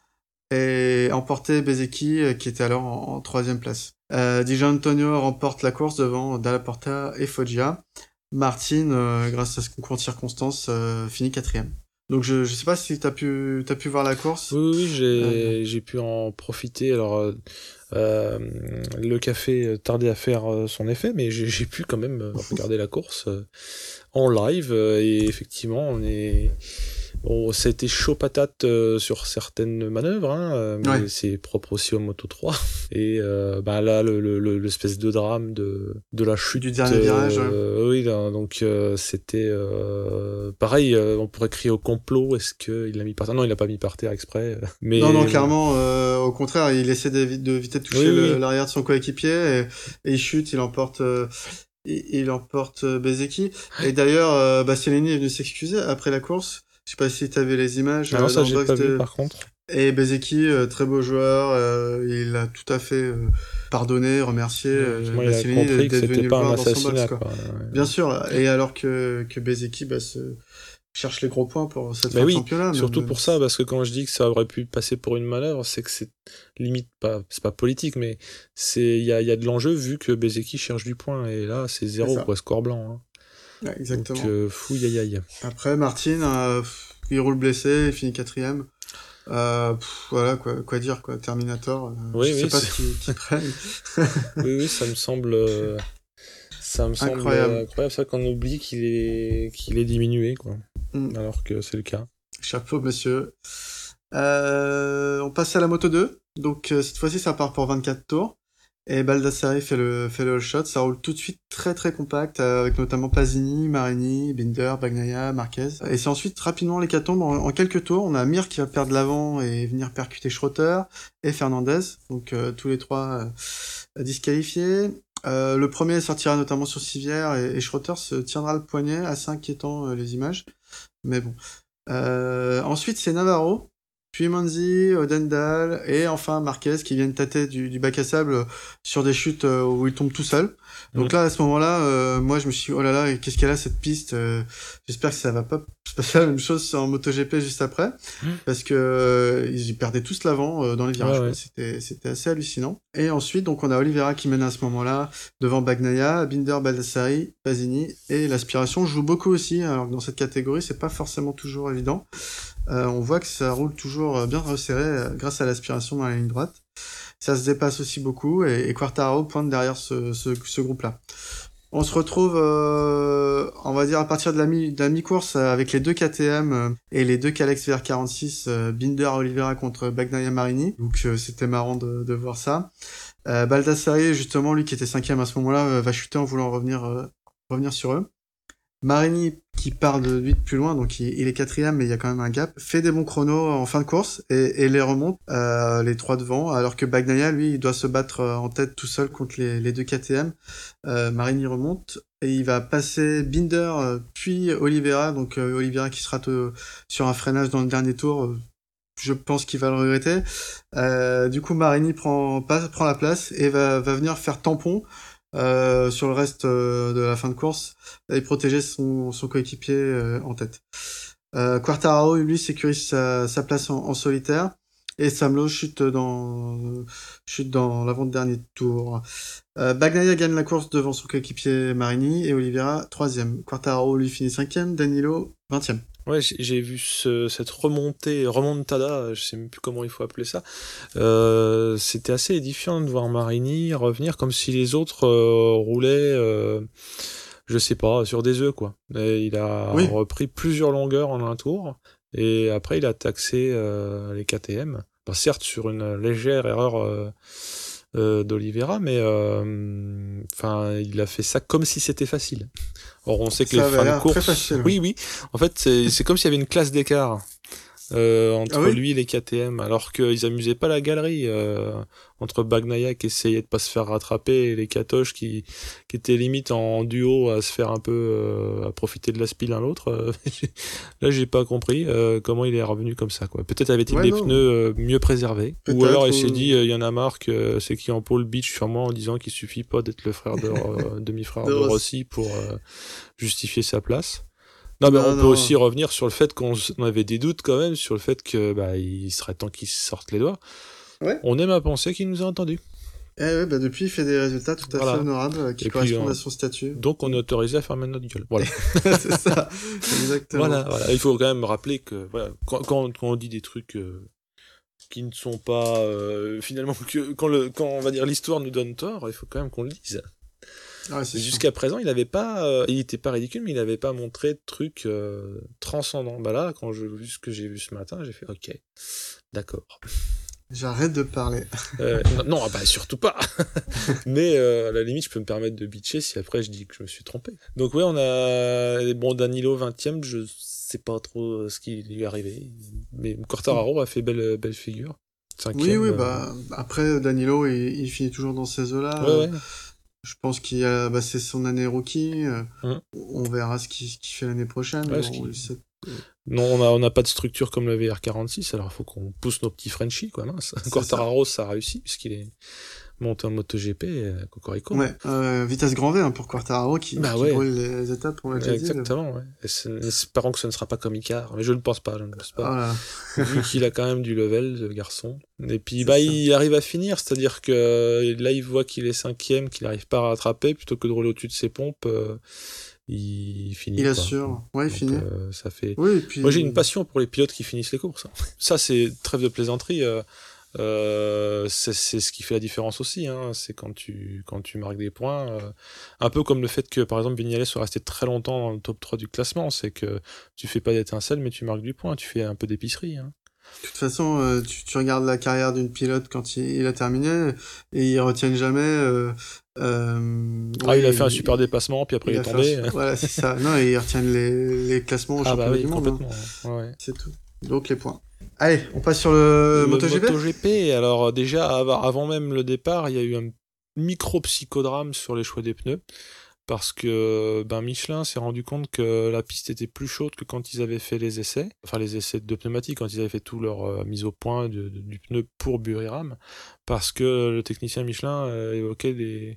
et emporter Bezeki, qui était alors en, troisième place. DJ Antonio remporte la course devant Dalla Porta et Foggia. Martin, grâce à ce concours de circonstances, finit quatrième. Donc je, je sais pas si t'as pu t'as pu voir la course. Oui, oui, j'ai j'ai pu en profiter. Alors euh, euh, le café tardait à faire son effet, mais j'ai pu quand même regarder la course en live et effectivement on est Bon, ça a été chaud patate euh, sur certaines manœuvres, hein, euh, mais c'est propre aussi au Moto 3. Et euh, bah là, l'espèce le, le, de drame de, de la chute. Du dernier virage. Oui, donc c'était pareil, on pourrait crier au complot, est-ce qu'il l'a mis par terre? Non, il l'a pas mis par terre exprès. Mais... Non, non, clairement, au contraire, il essaie d'éviter de, toucher l'arrière de son coéquipier et, et, il chute, il emporte il emporte Bezeki. Et d'ailleurs, Bastianini est venu s'excuser après la course je sais pas si tu avais les images. Ah non, euh, ça j'ai pas vu par contre. Et Bezeki, euh, très beau joueur, euh, il a tout à fait pardonné, remercié ouais, compris que c'était pas un assassinat. Box, quoi. Bien sûr, et alors que, que Bezeki bah, se cherche les gros points pour cette fin oui, de championnat. Surtout pour ça, parce que quand je dis que ça aurait pu passer pour une manœuvre, c'est que c'est limite pas, c'est pas politique, mais c'est il y a, y a de l'enjeu vu que Bezeki cherche du point et là c'est zéro quoi, score blanc. Hein exactement. Donc, euh, fou, aïe, Après, Martin, euh, il roule blessé, il finit quatrième. Euh, voilà, quoi, quoi dire, quoi. Terminator, euh, oui, je oui, sais pas ce qu'ils prennent. oui, oui, ça me semble... Euh, ça me semble incroyable. incroyable, ça qu'on oublie qu'il est, qu'il est diminué, quoi. Mm. Alors que c'est le cas. Chapeau, monsieur. on passe à la moto 2. Donc, cette fois-ci, ça part pour 24 tours. Et Baldassari fait le, fait le shot, ça roule tout de suite très très compact, euh, avec notamment Pasini, Marini, Binder, Bagnaia, Marquez. Et c'est ensuite rapidement l'hécatombe en, en quelques tours. On a Mir qui va perdre l'avant et venir percuter Schroeter, et Fernandez, donc euh, tous les trois euh, disqualifiés. le premier sortira notamment sur Civière et, et Schroeter se tiendra le poignet, assez inquiétant les images. Mais bon. ensuite c'est Navarro puis Manzi, Odendal et enfin Marquez qui viennent tâter du, du bac à sable sur des chutes euh, où il tombe tout seul. Donc là, à ce moment-là, euh, moi je me suis dit, oh là là, qu'est-ce qu'elle a cette piste euh, J'espère que ça va pas se passer la même chose en MotoGP juste après, parce que ils perdaient tous l'avant dans les virages. C'était c'était assez hallucinant. Et ensuite, donc on a Oliveira qui mène à ce moment-là devant Bagnaia, Binder, Baldassari, Pasini et l'aspiration joue beaucoup aussi. Alors que dans cette catégorie, c'est pas forcément toujours évident. Euh, on voit que ça roule toujours euh, bien resserré euh, grâce à l'aspiration dans la ligne droite. Ça se dépasse aussi beaucoup et, Quartaro pointe derrière ce, groupe-là. On se retrouve, on va dire, à partir de la, mi-course avec les deux KTM et les deux Calex VR46, Binder Oliveira contre Bagnaia Marini. Donc c'était marrant de, voir ça. Baldassari, justement, lui qui était cinquième à ce moment-là, va chuter en voulant revenir, revenir sur eux. Marini qui part de 8 plus loin, donc il, est quatrième, mais il y a quand même un gap, fait des bons chronos en fin de course et, les remonte euh, les trois devant, alors que Bagnaia, lui, il doit se battre euh, en tête tout seul contre les, deux KTM. Euh, Marini remonte et il va passer Binder puis Oliveira, donc Oliveira qui sera sur un freinage dans le dernier tour. je pense qu'il va le regretter. du coup, Marini prend, prend la place et va, va venir faire tampon euh, sur le reste euh, de la fin de course et protéger son, coéquipier euh, en tête. Quartararo, lui, sécurise sa, place en, solitaire et Samlo chute dans dans l'avant-dernier tour. Bagnaia gagne la course devant son coéquipier Marini et Oliveira troisième. Quartararo lui finit cinquième, Danilo vingtième. Ouais, j'ai vu ce, cette remontée, remontada, je sais même plus comment il faut appeler ça. Euh, C'était assez édifiant de voir Marini revenir comme si les autres euh, roulaient, euh, je sais pas, sur des œufs quoi. Et il a repris plusieurs longueurs en un tour et après il a taxé euh, les KTM. certes sur une légère erreur euh, d'Olivera, mais euh, enfin, il a fait ça comme si c'était facile. Or, on sait que les fins de course, oui, oui. En fait, c'est comme s'il y avait une classe d'écart euh, entre ah lui et les KTM, alors qu'ils amusaient pas la galerie euh, entre Bagnaia qui essayait de pas se faire rattraper et les Katoches qui, qui étaient limite en duo à se faire un peu euh, à profiter de la spie l'un l'autre. Là, j'ai pas compris comment il est revenu comme ça. quoi. Peut-être avait-il des pneus mieux préservés, ou alors il s'est dit il y en a marre que c'est qui en pole beach sur moi en disant qu'il suffit pas d'être le frère de demi-frère de Rossi pour justifier sa place. Non, mais on peut aussi revenir sur le fait qu'on avait des doutes quand même sur le fait que bah, il serait temps qu'il sorte les doigts. On aime à penser qu'il nous a entendus. Eh ouais, bah depuis, il fait des résultats tout à Voilà. fait honorables euh, qui Et puis, correspondent à son statut. Donc on est autorisé à fermer notre gueule. Voilà. c'est ça, exactement. Voilà, voilà. Il faut quand même rappeler que voilà, quand, quand, quand on dit des trucs euh, qui ne sont pas euh, finalement que quand le quand on va dire l'histoire nous donne tort, il faut quand même qu'on le dise. Sûr. Jusqu'à présent, il n'avait pas, euh, il était pas ridicule, mais il n'avait pas montré de trucs euh, transcendants. Bah là, quand je vu ce que j'ai vu ce matin, j'ai fait OK, d'accord. J'arrête de parler. Euh, non, ah bah surtout pas. Mais euh, à la limite, je peux me permettre de bitcher si après je dis que je me suis trompé. Donc ouais, on a bon Danilo 20e, je sais pas trop ce qui lui est arrivé, mais Quartararo a fait belle belle figure. Cinquième, Oui, oui, bah après Danilo, il, il finit toujours dans ces eaux-là. ouais, ouais. Je pense qu'il a, bah, c'est son année rookie. euh, Hum. On verra ce qu'il fait l'année prochaine. Ouais, Non, on n'a pas de structure comme le VR46, alors il faut qu'on pousse nos petits Frenchies quoi, mince. Quartararo ça a réussi puisqu'il est monté en MotoGP, euh, Cocorico. Ouais, euh, vitesse grand V hein, pour Quartararo qui, Bah qui ouais. brûle les étapes, on l'a déjà dit. Exactement, ouais. Espérons que ce ne sera pas comme Icar, mais je ne pense pas, je ne pense pas. Vu qu'il a quand même du level, le garçon. Et puis, bah, ça. il arrive à finir, c'est-à-dire que euh, là, il voit qu'il est cinquième, qu'il n'arrive pas à rattraper, plutôt que de rouler au-dessus de ses pompes, euh, il finit. Il quoi. assure. Ouais, il Donc, finit. euh, ça fait. Oui, et puis. Moi, j'ai une passion pour les pilotes qui finissent les courses. Ça, c'est trêve de plaisanterie. Euh, c'est ce qui fait la différence aussi. Hein. C'est quand tu, quand tu marques des points. euh, un peu comme le fait que, par exemple, Vignales soit resté très longtemps dans le top 3 du classement. C'est que tu fais pas d'étincelle, mais tu marques du point. Tu fais un peu d'épicerie. Hein. De toute façon, euh, tu, tu regardes la carrière d'une pilote quand il, il a terminé et ils retiennent jamais. Euh, euh, Ah, ouais, il a fait un super dépassement, puis après il, a est un tombé. super- Voilà, c'est ça. Non, et ils retiennent les, les classements au Ah bah championnat oui, du monde. hein. ouais. C'est tout. Donc les points. Allez, on passe sur le, Le MotoGP. MotoGP, alors déjà, av- avant même le départ, il y a eu un micro-psychodrame sur les choix des pneus. Parce que ben, Michelin s'est rendu compte que la piste était plus chaude que quand ils avaient fait les essais. Enfin, les essais de pneumatiques, quand ils avaient fait tout leur euh, mise au point de- de- du pneu pour Buriram. Parce que le technicien Michelin euh, évoquait des, euh,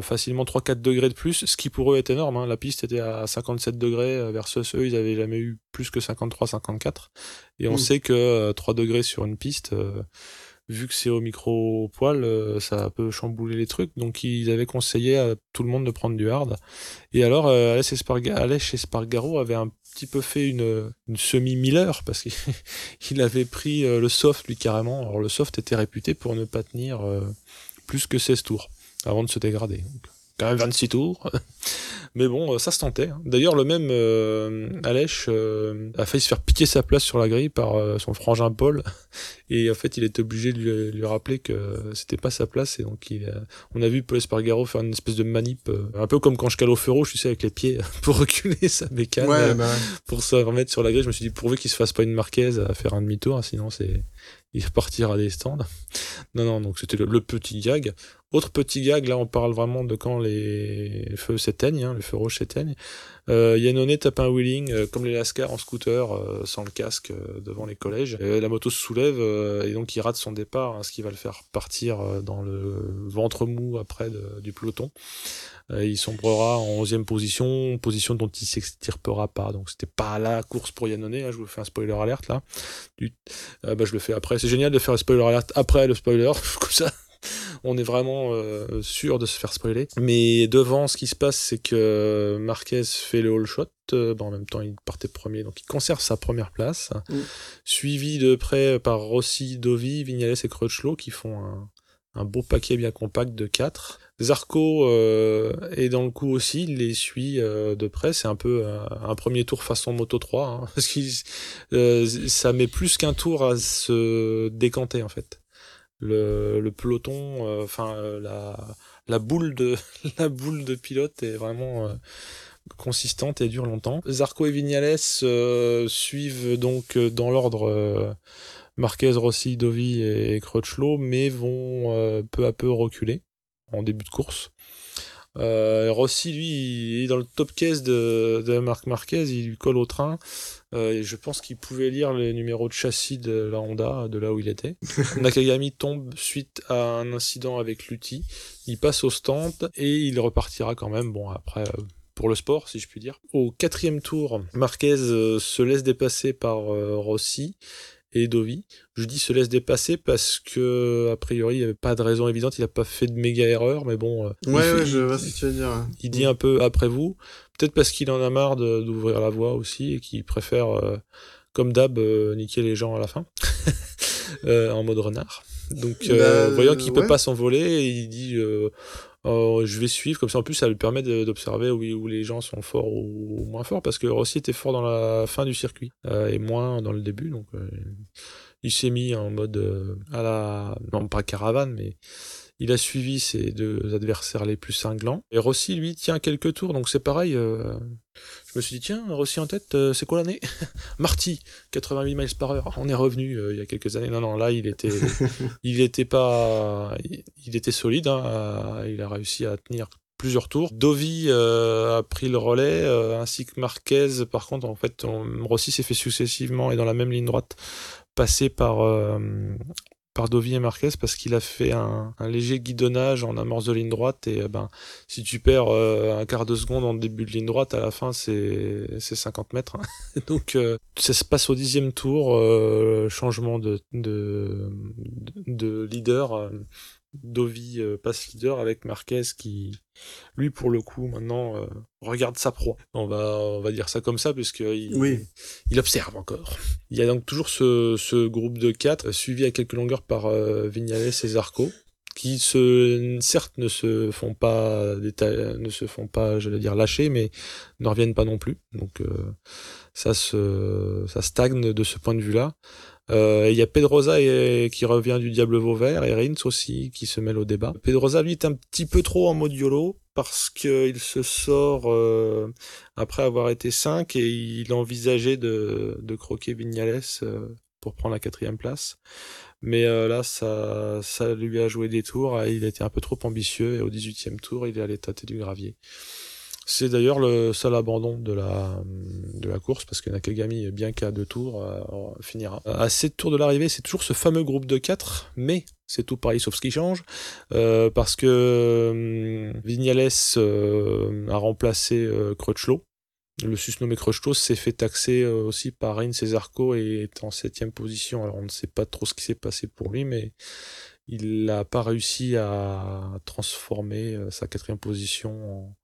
facilement 3-4 degrés de plus, ce qui pour eux est énorme. hein. La piste était à 57 degrés euh, versus eux, ils avaient jamais eu plus que 53-54. Et on Mm. sait que euh, 3 degrés sur une piste, euh, vu que c'est au micro-poil, euh, ça peut chambouler les trucs. Donc ils avaient conseillé à tout le monde de prendre du hard. Et alors, euh, Aleix Espargaro avait un petit peu fait une, une semi-Miller, parce qu'il il avait pris euh, le soft, lui, carrément. Alors le soft était réputé pour ne pas tenir euh, plus que 16 tours avant de se dégrader. Donc, quand même 26 tours. Mais bon, euh, ça se tentait. hein. D'ailleurs, le même euh, Aleix euh, a failli se faire piquer sa place sur la grille par euh, son frangin Paul. Et en fait, il était obligé de lui, lui rappeler que c'était pas sa place. Et donc, il on a vu Paul Espargaro faire une espèce de manip, un peu comme quand je cale au feu rouge, tu sais, avec les pieds, pour reculer sa bécane, Ouais, bah, ouais. pour se remettre sur la grille. Je me suis dit, pourvu qu'il se fasse pas une Marquez à faire un demi-tour, hein, sinon c'est il repartira des stands. Non, non, donc c'était le, le petit gag. Autre petit gag, là on parle vraiment de quand les feux s'éteignent, hein, les feux rouges s'éteignent. Euh, Yannone tape un wheeling euh, comme les Lascar en scooter euh, sans le casque euh, devant les collèges. La moto se soulève et donc il rate son départ, hein, ce qui va le faire partir dans le ventre mou après du peloton. Il sombrera en 11e position, position dont il s'extirpera pas. Donc c'était pas la course pour Yannone. hein, je vous fais un spoiler alerte là. Bah, je le fais après. C'est génial de faire un spoiler alerte après le spoiler. Comme ça, on est vraiment euh, sûr de se faire spoiler. Mais devant, ce qui se passe, c'est que Marquez fait le all shot. Euh, bah, en même temps, il partait premier, donc il conserve sa première place. Mm. Suivi de près par Rossi, Dovi, Vignales et Crutchlow qui font un, un beau paquet bien compact de 4. Zarco euh, est dans le coup aussi, il les suit euh, de près. C'est un peu euh, un premier tour façon Moto 3, hein, parce que ça met plus qu'un tour à se décanter en fait. Le, peloton, euh, enfin euh, la, boule de la boule de pilote est vraiment euh, consistante et dure longtemps. Zarco et Vignales suivent donc dans l'ordre Marquez, Rossi, Dovi et Crutchlow, mais vont peu à peu reculer en début de course. Rossi, lui, est dans le top case de, de Marc Marquez, il lui colle au train. Euh, je pense qu'il pouvait lire les numéros de châssis de la Honda, de là où il était. Nakagami tombe suite à un incident avec Lutti. Il passe au stand et il repartira quand même. Bon, après, euh, pour le sport, si je puis dire. Au quatrième tour, Marquez euh, se laisse dépasser par Rossi et Dovi. Je dis se laisse dépasser parce que, a priori, il n'y avait pas de raison évidente. Il n'a pas fait de méga erreur, mais bon. Ouais, ouais, je vois ce que tu veux dire. Il dit un peu après vous. Peut-être parce qu'il en a marre d'ouvrir la voie aussi et qu'il préfère, euh, comme d'hab, euh, niquer les gens à la fin. en mode renard. Donc, bah, voyant qu'il ne peut pas s'envoler, il dit euh, je vais suivre, comme ça en plus ça lui permet d'observer où, où, les gens sont forts ou, moins forts, parce que Rossi était fort dans la fin du circuit euh, et moins dans le début, donc euh, il s'est mis en mode à la, non pas caravane, mais il a suivi ses deux adversaires les plus cinglants. Et Rossi, lui, tient quelques tours, donc c'est pareil. Euh, je me suis dit, tiens, Rossi en tête, euh, c'est quoi l'année Marty, 88 miles par heure. On est revenu euh, il y a quelques années. Non, non, là, il était, il était pas, il, était solide. Hein, il a réussi à tenir plusieurs tours. Dovi a pris le relais, ainsi que Marquez. Par contre, en fait, Rossi s'est fait successivement et dans la même ligne droite passer par par Dovi et Marquez parce qu'il a fait un, léger guidonnage en amorce de ligne droite et euh, ben si tu perds euh, un quart de seconde en début de ligne droite à la fin c'est c'est 50 mètres hein. donc euh, ça se passe au dixième tour changement de de, de leader Dovi euh, passe leader avec Marquez qui, lui, pour le coup, maintenant, euh, regarde sa proie. On va, on va dire ça comme ça, puisqu'il oui. il observe encore. Il y a donc toujours ce, ce groupe de quatre, suivi à quelques longueurs par euh, Vignales et Zarco, qui se, certes ne se font pas, ne se font pas, je vais dire, lâcher, mais ne reviennent pas non plus. Donc, ça se, ça stagne de ce point de vue-là. Euh, il y a Pedrosa qui revient du Diable Vauvert et Rins aussi qui se mêle au débat. Pedrosa lui est un petit peu trop en mode YOLO parce qu'il se sort euh, après avoir été 5 et il envisageait de, de croquer Vignales euh, pour prendre la quatrième place. Mais là, ça, ça lui a joué des tours. Il était un peu trop ambitieux et au 18e tour, il est allé tâter du gravier. C'est d'ailleurs le seul abandon de la, course parce que Nakagami, bien qu'à deux tours, euh, finira. À sept tours de l'arrivée, c'est toujours ce fameux groupe de 4, mais c'est tout pareil sauf ce qui change euh, parce que euh, Vignales a remplacé Crutchlow. Le susnommé Crutchlow s'est fait taxer aussi par Rin Cesarco et est en septième position. Alors on ne sait pas trop ce qui s'est passé pour lui, mais il n'a pas réussi à transformer sa quatrième position en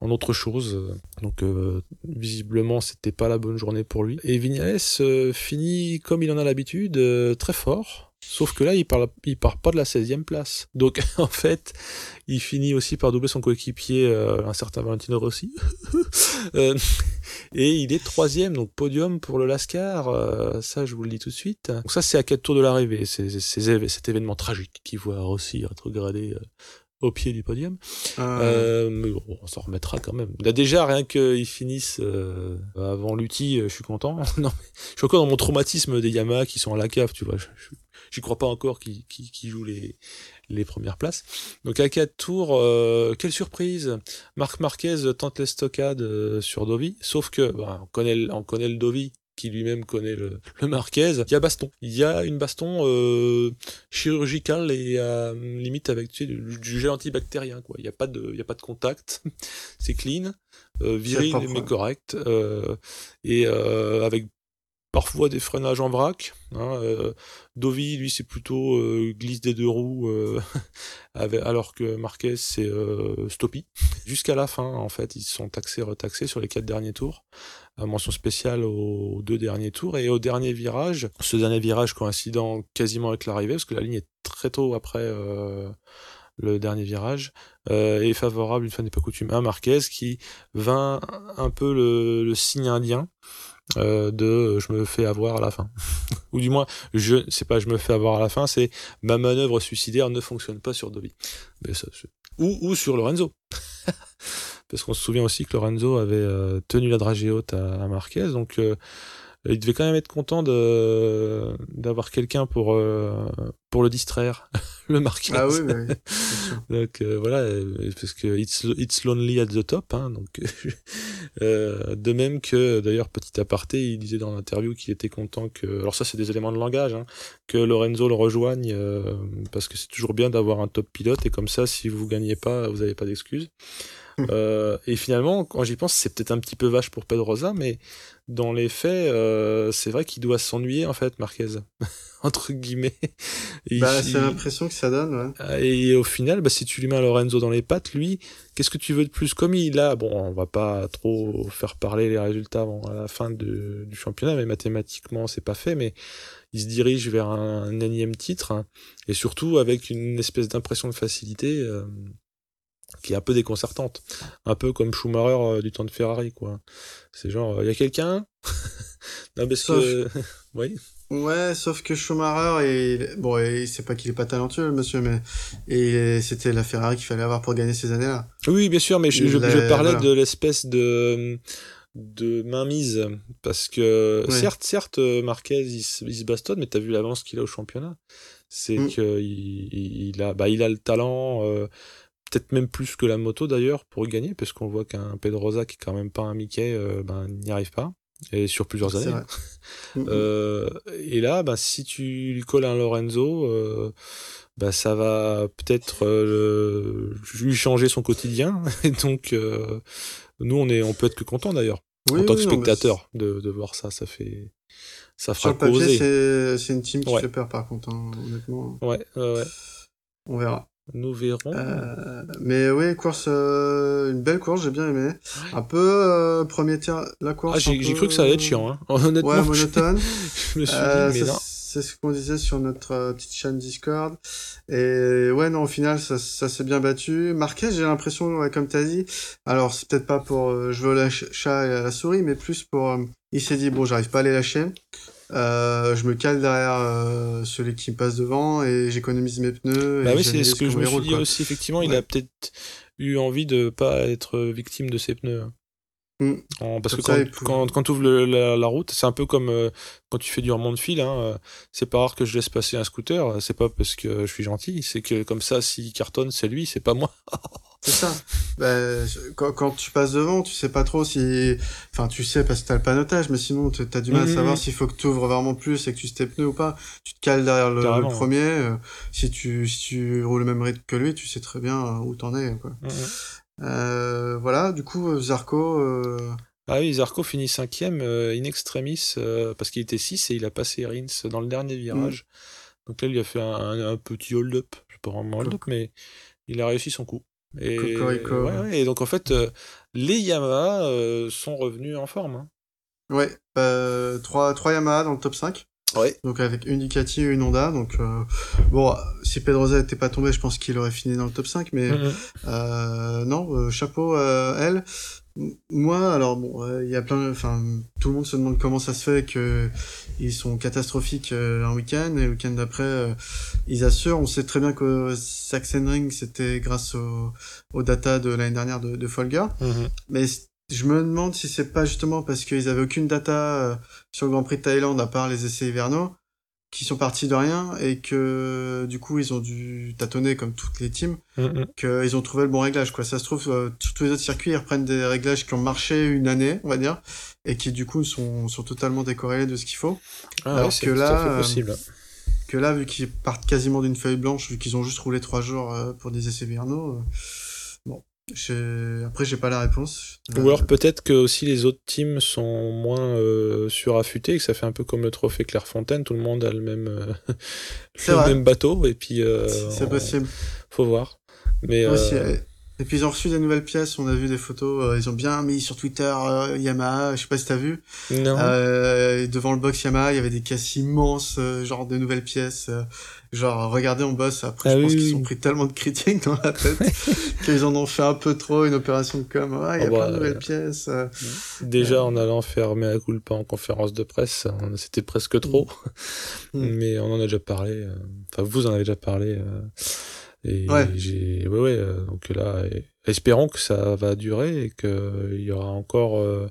en autre chose. Donc euh, visiblement c'était pas la bonne journée pour lui. Et Vignales euh, finit comme il en a l'habitude, euh, très fort. Sauf que là, il part, il part pas de la 16e place. Donc, en fait, il finit aussi par doubler son coéquipier, un certain Valentino Rossi. et il est troisième, donc podium pour le Lascar. ça, je vous le dis tout de suite. Donc ça, c'est à quatre tours de l'arrivée. C'est cet événement tragique qui voit Rossi rétrograder au pied du podium. Ah. Euh, mais on s'en remettra quand même. Là, déjà, rien qu'ils finissent euh, avant l'outil, euh, je suis content. non, je suis encore dans mon traumatisme des Yamaha qui sont à la cave, tu vois. J'y crois pas encore qu'ils jouent les, les premières places. Donc à 4 tours, quelle surprise Marc Marquez tente l'estocade sur Dovi, sauf que bah, on, connaît, on connaît le Dovi, qui lui-même connaît le, le, Marquez, il y a baston. Il y a une baston euh, chirurgicale et euh, limite avec tu sais, du, gel antibactérien. Quoi. Il n'y a, pas de, il y a pas de contact, c'est clean, euh, viril mais correct, euh, et euh, avec parfois des freinages en vrac. Hein, euh, Dovi, lui, c'est plutôt euh, glisse des deux roues, euh, alors que Marquez, c'est euh, stoppy. Jusqu'à la fin, en fait, ils sont taxés, retaxés sur les quatre derniers tours. Mention spéciale aux deux derniers tours. Et au dernier virage, ce dernier virage coïncidant quasiment avec l'arrivée, parce que la ligne est très tôt après le dernier virage, euh, est favorable, une fois n'est pas coutume, à Marquez, qui vint un peu le, signe indien euh, de je me fais avoir à la fin. Ou du moins, je c'est pas je me fais avoir à la fin, c'est ma manœuvre suicidaire ne fonctionne pas sur Dobby. Ou sur Lorenzo. Parce qu'on se souvient aussi que Lorenzo avait euh, tenu la dragée haute à, à Marquez, donc euh, il devait quand même être content de d'avoir quelqu'un pour euh, pour le distraire, le Marquez. Ah oui, oui. donc euh, voilà, euh, parce que it's, it's lonely at the top. Hein, donc de même que d'ailleurs petit aparté, il disait dans l'interview qu'il était content que, alors ça c'est des éléments de langage, hein, que Lorenzo le rejoigne parce que c'est toujours bien d'avoir un top pilote et comme ça si vous gagnez pas, vous n'avez pas d'excuses. Euh, et finalement, quand j'y pense, c'est peut-être un petit peu vache pour Pedrosa, mais dans les faits, euh, c'est vrai qu'il doit s'ennuyer en fait, Marquez, entre guillemets. Et Bah, c'est l'impression que ça donne, ouais. et au final, bah, si tu lui mets un Lorenzo dans les pattes, lui, qu'est-ce que tu veux de plus? Comme il a, bon, on va pas trop faire parler les résultats avant à la fin de- du championnat, mais mathématiquement, c'est pas fait, mais il se dirige vers un, un énième titre, hein, et surtout avec une espèce d'impression de facilité euh, qui est un peu déconcertante. Un peu comme Schumacher euh, du temps de Ferrari, quoi. C'est genre, il y a quelqu'un? Non, parce Sauf- que... oui Ouais, sauf que Schumacher, et, bon, c'est pas qu'il est pas talentueux, le monsieur, mais et c'était la Ferrari qu'il fallait avoir pour gagner ces années-là. Oui, bien sûr, mais je, parlais voilà. de l'espèce de de mainmise parce que certes certes euh, Marquez il, se- bastonne mais t'as vu l'avance qu'il a au championnat c'est Mm. que il, il- il a bah il a le talent euh, peut-être même plus que la moto d'ailleurs pour gagner parce qu'on voit qu'un Pedrosa qui est quand même pas un Mickey euh, ben n'y arrive pas et sur plusieurs années vrai. Euh, et là, bah, si tu lui colles un Lorenzo, euh, bah, ça va peut-être euh, lui changer son quotidien. Et donc, euh, nous, on, est, on peut être que content d'ailleurs, Oui, en tant que non, spectateur, de, de voir ça. Ça fait. Ça Sur fera le papier, c'est une team qui Ouais. fait peur, par contre, hein, honnêtement. Ouais, ouais, ouais. On verra. Nous verrons. Euh, mais oui, course, euh, une belle course, j'ai bien aimé. Un peu euh, premier tiers, la course. ah, j'ai peu- cru que ça allait être chiant. Hein. Honnêtement, Ouais, je- monotone. je me suis dit, mais ça, non. c'est ce qu'on disait sur notre euh, petite chaîne Discord. Et ouais, non, au final, ça, ça s'est bien battu. Marquez, j'ai l'impression, ouais, comme t'as dit, alors c'est peut-être pas pour euh, jouer au lâche- chat et la souris, mais plus pour... euh, il s'est dit, bon, j'arrive pas à les lâcher. Euh, je me cale derrière euh, celui qui me passe devant et j'économise mes pneus. Bah et oui, c'est ce que je me suis dit quoi. aussi. Effectivement, il a peut-être eu envie de pas être victime de ses pneus. Mm. En- parce Comme que ça, quand, quand, quand tu ouvres la, la route, c'est un peu comme euh, quand tu fais du remonte de fil. Hein, euh, c'est pas rare que je laisse passer un scooter. C'est pas parce que je suis gentil. C'est que comme ça, s'il cartonne, c'est lui, c'est pas moi. C'est ça. Bah, quand, quand tu passes devant, tu sais pas trop si. Enfin, tu sais parce que t'as le panotage, mais sinon t'as du mal à savoir s'il faut que tu ouvres vraiment plus et que tu tes pneus ou pas. Tu te cales derrière le, premier. euh, si, tu, si tu roules le même rythme que lui, tu sais très bien euh, où t'en es. Quoi. Euh, voilà, du coup, Zarco. euh, Ah oui, Zarco finit cinquième in extremis parce qu'il était 6 et il a passé Rins dans le dernier virage. Donc là, il a fait un, un- un petit hold-up. Je sais pas vraiment hold-up, mais il a réussi son coup. Et, Cocorico. ouais, ouais, et donc en fait, euh, les Yamaha euh, sont revenus en forme. hein. Ouais, euh, trois, trois Yamaha dans le top 5. Ouais. Donc avec une Ducati et une Honda. Donc euh, bon, si Pedrosa n'était pas tombé, je pense qu'il aurait fini dans le top 5. Mais Mhm. Euh, non, euh, chapeau à elle. Moi, alors bon, euh, il y a plein, enfin, tout le monde se demande comment ça se fait que ils sont catastrophiques euh, un week-end et le week-end d'après euh, ils assurent. On sait très bien que Sachsenring c'était grâce au, aux data de l'année dernière de, de Folger, Mhm. mais je me demande si c'est pas justement parce qu'ils avaient aucune data sur le Grand Prix de Thaïlande à part les essais hivernaux qui sont partis de rien et que du coup ils ont dû tâtonner comme toutes les teams Mhm. qu'ils ont trouvé le bon réglage. Quoi. Ça se trouve, euh, sur tous les autres circuits, ils reprennent des réglages qui ont marché une année, on va dire, et qui du coup sont, sont totalement décorrélés de ce qu'il faut. Ah Alors que là, euh. Que là, vu qu'ils partent quasiment d'une feuille blanche, vu qu'ils ont juste roulé trois jours euh, pour des essais vernaux, j'ai- après j'ai pas la réponse. Ou alors peut-être que aussi les autres teams sont moins euh, suraffûtés, que ça fait un peu comme le trophée Clairefontaine, tout le monde a le même, euh, C'est le vrai. même bateau, et puis euh, c'est on- possible. faut voir. Mais Aussi, euh. Et puis ils ont reçu des nouvelles pièces, on a vu des photos, euh, ils ont bien mis sur Twitter euh, Yamaha, je sais pas si t'as vu. non. Euh, devant le box Yamaha, il y avait des caisses immenses, euh, genre de nouvelles pièces. euh, genre, regardez, on bosse. Après, Ah je oui, pense oui, qu'ils ont pris tellement de critiques dans la tête qu'ils en ont fait un peu trop une opération de com. Ouais, il y a Oh, bah, plein de nouvelles pièces. euh. Déjà, en allant faire Mea culpa en conférence de presse, c'était presque trop. Mm. Mais on en a déjà parlé. euh, Enfin, vous en avez déjà parlé. Euh, et Ouais. j'ai, ouais, ouais. euh, Donc là, espérons que ça va durer et qu'il y aura encore euh,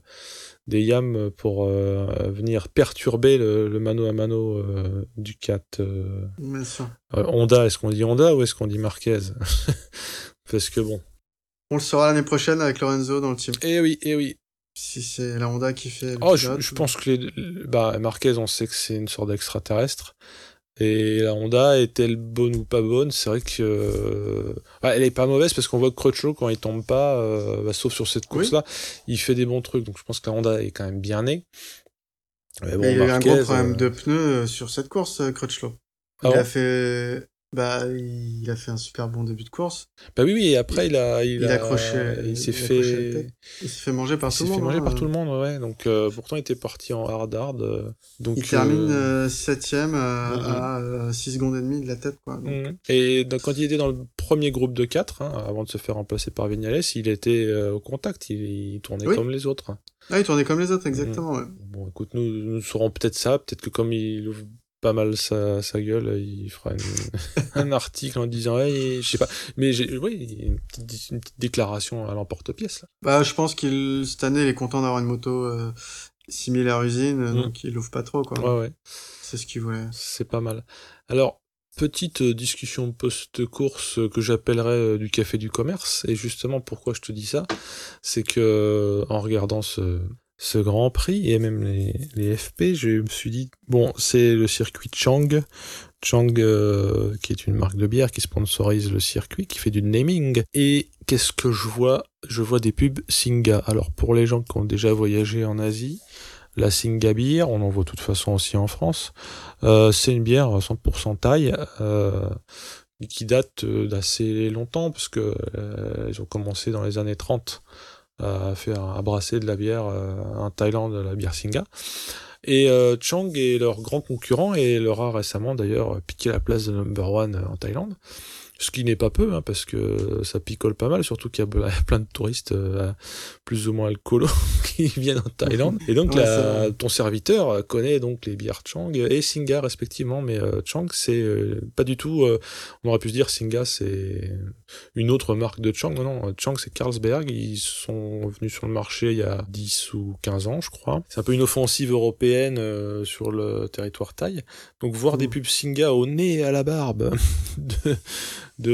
des yams pour euh, venir perturber le, le mano à mano euh, du 4. euh, Bien sûr. euh, Honda, est-ce qu'on dit Honda ou est-ce qu'on dit Marquez? Parce que bon. On le saura l'année prochaine avec Lorenzo dans le team. Eh oui, eh oui. Si c'est la Honda qui fait le Oh, je, je pense que les, bah, Marquez, on sait que c'est une sorte d'extraterrestre. Et la Honda est-elle bonne ou pas bonne? C'est vrai que euh, elle est pas mauvaise parce qu'on voit que Crutchlow quand il tombe pas, euh, bah, sauf sur cette course-là, il fait des bons trucs. Donc je pense que la Honda est quand même bien née. Mais bon, il y a eu un gros problème de pneus sur cette course, Crutchlow. Ah il a fait bah, il a fait un super bon début de course. Bah oui, oui, et après, il a, il, a accroché, il s'est fait, il s'est fait manger par tout le monde. Il s'est fait manger hein. par tout le monde, ouais. Donc, euh, pourtant, il était parti en hard hard. Euh, donc, il termine euh, septième à 6 secondes et demie de la tête, quoi. Donc. Et donc, quand il était dans le premier groupe de 4, hein, avant de se faire remplacer par Vignales, il était au contact, il, tournait comme les autres. Ah, il tournait comme les autres, exactement, ouais. Bon, écoute, nous, nous saurons peut-être ça, peut-être que comme il pas mal sa, sa gueule, il fera un article en disant, je sais pas, mais j'ai, oui, une petite, une petite déclaration à l'emporte-pièce. Là. Bah, je pense qu'il cette année, il est content d'avoir une moto euh, similaire usine, mm. donc il l'ouvre pas trop, quoi. Ouais, ouais. C'est ce qu'il voulait. C'est pas mal. Alors, petite discussion post-course que j'appellerais euh, du café du commerce. Et justement, pourquoi je te dis ça, c'est que en regardant ce, ce Grand Prix et même les, FP, je me suis dit, bon, c'est le circuit Chang, Chang euh, qui est une marque de bière qui sponsorise le circuit, qui fait du naming. Et qu'est-ce que je vois? Je vois des pubs Singa. Alors pour les gens qui ont déjà voyagé en Asie, la Singa Beer, on en voit de toute façon aussi en France, euh, c'est une bière 100% taille. Euh, qui date d'assez longtemps parce que ils ont commencé dans les années 30 à faire à brasser de la bière euh, en Thaïlande, la bière Singa. Et euh, Chang est leur grand concurrent et leur a récemment d'ailleurs piqué la place de number one en Thaïlande ce qui n'est pas peu, hein, parce que ça picole pas mal, surtout qu'il y a plein de touristes euh, plus ou moins alcoolos qui viennent en Thaïlande. Et donc ton serviteur connaît donc les bières Chang et Singa respectivement, mais euh, Chang c'est euh, pas du tout, on aurait pu se dire Singa c'est une autre marque de Chang, non, non, Chang c'est Carlsberg, ils sont venus sur le marché il y a 10 ou 15 ans je crois. C'est un peu une offensive européenne sur le territoire thaï. Donc voir des mmh. pubs Singa au nez et à la barbe de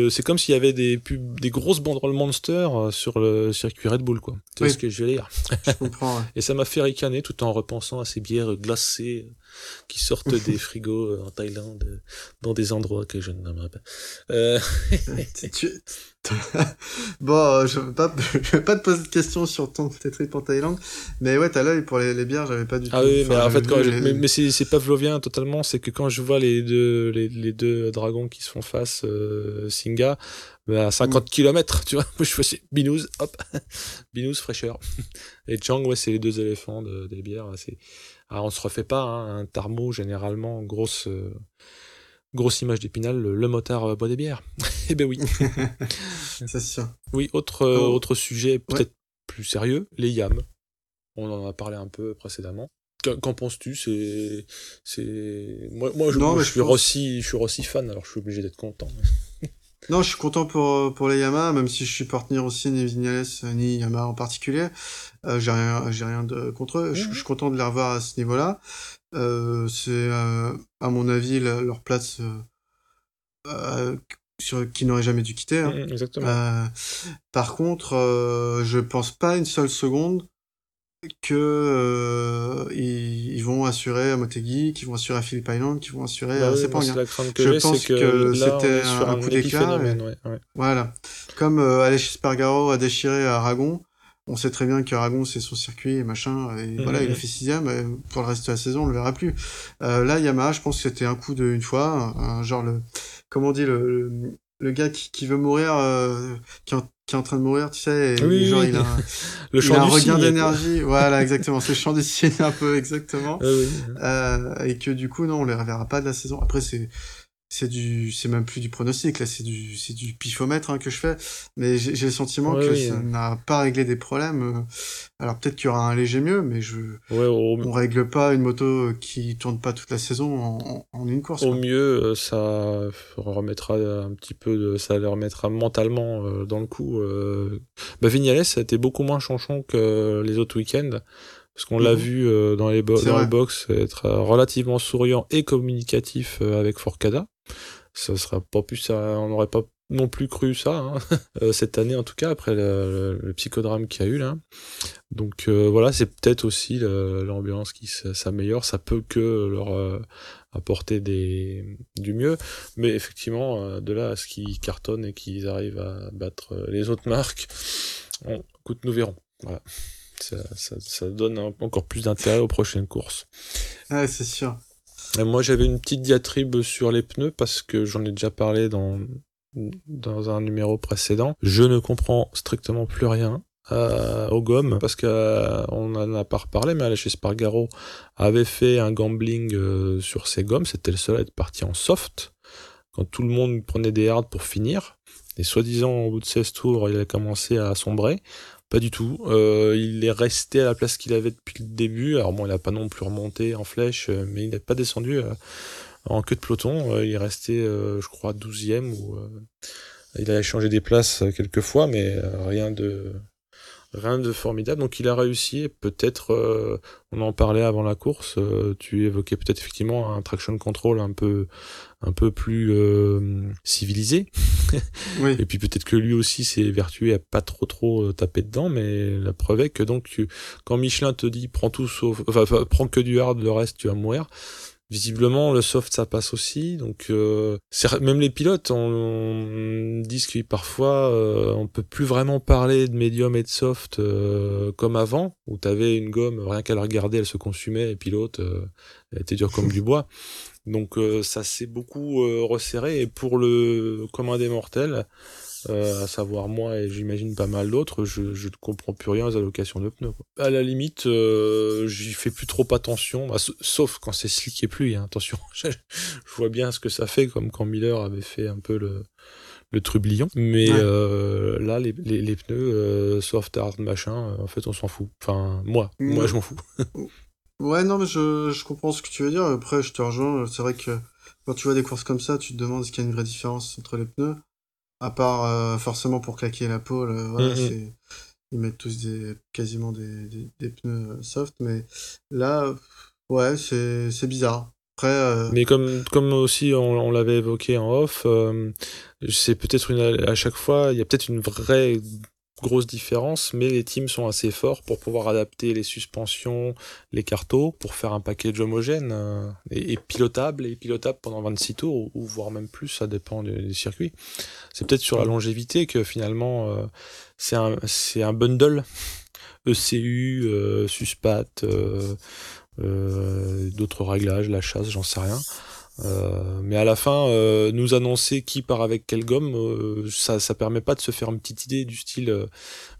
c'est comme s'il y avait des pubs, des grosses banderoles Monster euh, sur le circuit Red Bull, quoi. Tu ce que je veux dire Je comprends. Et ça m'a fait ricaner tout en repensant à ces bières glacées qui sortent des frigos euh, en Thaïlande, dans des endroits que je ne nommerai pas. Euh... bon, je vais pas, je vais pas te poser de questions sur ton trip en Thaïlande, mais ouais, t'as l'œil pour les, les, bières, j'avais pas du ah tout. Ah oui, mais en fait, quand mais, mais c'est pavlovien totalement, c'est que quand je vois les deux, les, les deux dragons qui se font face, euh, Singa, bah, à 50 mm. km, tu vois, moi je fais binous, hop, binous fraîcheur. Et Chang, ouais, c'est les deux éléphants de, des bières, c'est alors, on se refait pas, hein, un tarmo, généralement, grosse, euh, grosse image d'épinal, le, motard euh, boit des bières. eh ben oui. c'est sûr. Oui, autre, euh, oh. autre sujet peut-être plus sérieux, les yams. On en a parlé un peu précédemment. Qu'en penses-tu? C'est, c'est moi, moi, je, je, suis Rossi, je suis Rossi fan, alors je suis obligé d'être content. Non, je suis content pour, pour les Yamaha, même si je suis pas tenir aussi ni Vignales ni Yamaha en particulier. Euh, j'ai rien, j'ai rien de contre eux. Je, suis content de les revoir à ce niveau-là. Euh, c'est, euh, à mon avis, leur place euh, sur, qui n'aurait jamais dû quitter. Hein. Mmh, exactement. par contre, je pense pas une seule seconde que euh, ils, vont assurer à Motegi, qu'ils vont assurer à Philippe Island, qu'ils vont assurer bah à Je pense que, c'était un, coup d'éclat. Voilà. Comme euh, chez Spargaro a déchiré à Aragon, on sait très bien qu'Aragon c'est son circuit et machin, et mmh, voilà, il a fait sixième, pour le reste de la saison on le verra plus. Euh, là, Yamaha, je pense que c'était un coup de une fois, un, genre le, comment on dit, le, le, gars qui, qui veut mourir, euh, qui, qui est en train de mourir, tu sais, et oui, genre il a un, le il a un regain d'énergie, voilà, exactement, c'est le chant du un peu, exactement, euh, et que du coup, non, on les reverra pas de la saison. Après, c'est c'est du c'est même plus du pronostic là c'est du c'est du pifomètre hein, que je fais. Mais j'ai le sentiment que ça n'a pas réglé des problèmes. Euh. alors peut-être qu'il y aura un léger mieux mais je on règle pas une moto qui tourne pas toute la saison en, en une course au mieux euh, ça remettra un petit peu de ça les remettra mentalement euh, dans le coup bah Vignales a été beaucoup moins chanchon que les autres week-ends parce qu'on l'a mhm. vu dans les dans le box être relativement souriant et communicatif avec Forcada ça sera pas plus on n'aurait pas non plus cru ça hein. euh, cette année en tout cas après le, psychodrame qu'il y a eu là donc euh, voilà c'est peut-être aussi l'ambiance qui s'améliore ça peut que leur euh, apporter du mieux. Mais effectivement, de là à ce qu'ils cartonnent et qu'ils arrivent à battre les autres marques, on, écoute, nous verrons. Voilà. Ça donne encore plus d'intérêt aux prochaines courses. Ouais, c'est sûr. Moi, j'avais une petite diatribe sur les pneus parce que j'en ai déjà parlé dans, un numéro précédent. Je ne comprends strictement plus rien euh, aux gommes parce que euh, on en a pas reparlé mais chez Spargaro avait fait un gambling euh, sur ses gommes. C'était le seul à être parti en soft quand tout le monde prenait des hards pour finir. Et soi-disant au bout de 16 tours il a commencé à sombrer pas du tout. Euh, il est resté à la place qu'il avait depuis le début. Alors bon il a pas non plus remonté en flèche mais il n'est pas descendu en queue de peloton. Il est resté je crois 12e ou il a changé des places quelques fois mais rien de rien de formidable. Donc il a réussi peut-être, euh, on en parlait avant la course, euh, tu évoquais peut-être effectivement un traction control un peu, un peu plus euh, civilisé. Oui. et puis peut-être que lui aussi s'est vertué à pas trop trop taper dedans, mais la preuve est que donc tu, quand Michelin te dit prends tout sauf, enfin, enfin prends que du hard, le reste tu vas mourir. Visiblement, le soft, ça passe aussi. Donc, euh, même les pilotes, on, on disent que parfois, euh, on peut plus vraiment parler de médium et de soft euh, comme avant, où t'avais une gomme, rien qu'à la regarder, elle se consumait, et pilote, euh, elle était dure comme du bois. Donc, euh, ça s'est beaucoup euh, resserré. Et pour le commun des mortels, euh, à savoir moi et j'imagine pas mal d'autres, je, ne comprends plus rien aux allocations de pneus. Quoi. À la limite, euh, j'y fais plus trop attention, bah, sauf quand c'est slick et pluie, hein, attention. je, vois bien ce que ça fait, comme quand Miller avait fait un peu le, le trublion. Mais Ouais. euh, là, les, les, les pneus soft, hard, machin, en fait, on s'en fout. Enfin, moi, moi, je m'en fous. Ouais, non, mais je, je comprends ce que tu veux dire. Après, je te rejoins. C'est vrai que quand tu vois des courses comme ça, tu te demandes est-ce qu'il y a une vraie différence entre les pneus. À part euh, forcément pour claquer la pole, euh, voilà, Mhm. c'est ils mettent tous des quasiment des, des, des pneus euh, soft, mais là, ouais, c'est c'est bizarre. Après, euh, Mais comme, comme aussi on, on l'avait évoqué en off, c'est peut-être une à chaque fois, il y a peut-être une vraie grosse différence, mais les teams sont assez forts pour pouvoir adapter les suspensions, les cartos, pour faire un package homogène euh, et, et pilotable et pilotable pendant 26 tours ou, ou voire même plus, ça dépend du, du circuit. C'est peut-être sur la longévité que finalement euh, c'est un c'est un bundle ECU, euh, suspat. D'autres réglages, la chasse, j'en sais rien. Euh, mais à la fin, euh, nous annoncer qui part avec quelle gomme, euh, ça, ça permet pas de se faire une petite idée du style, euh,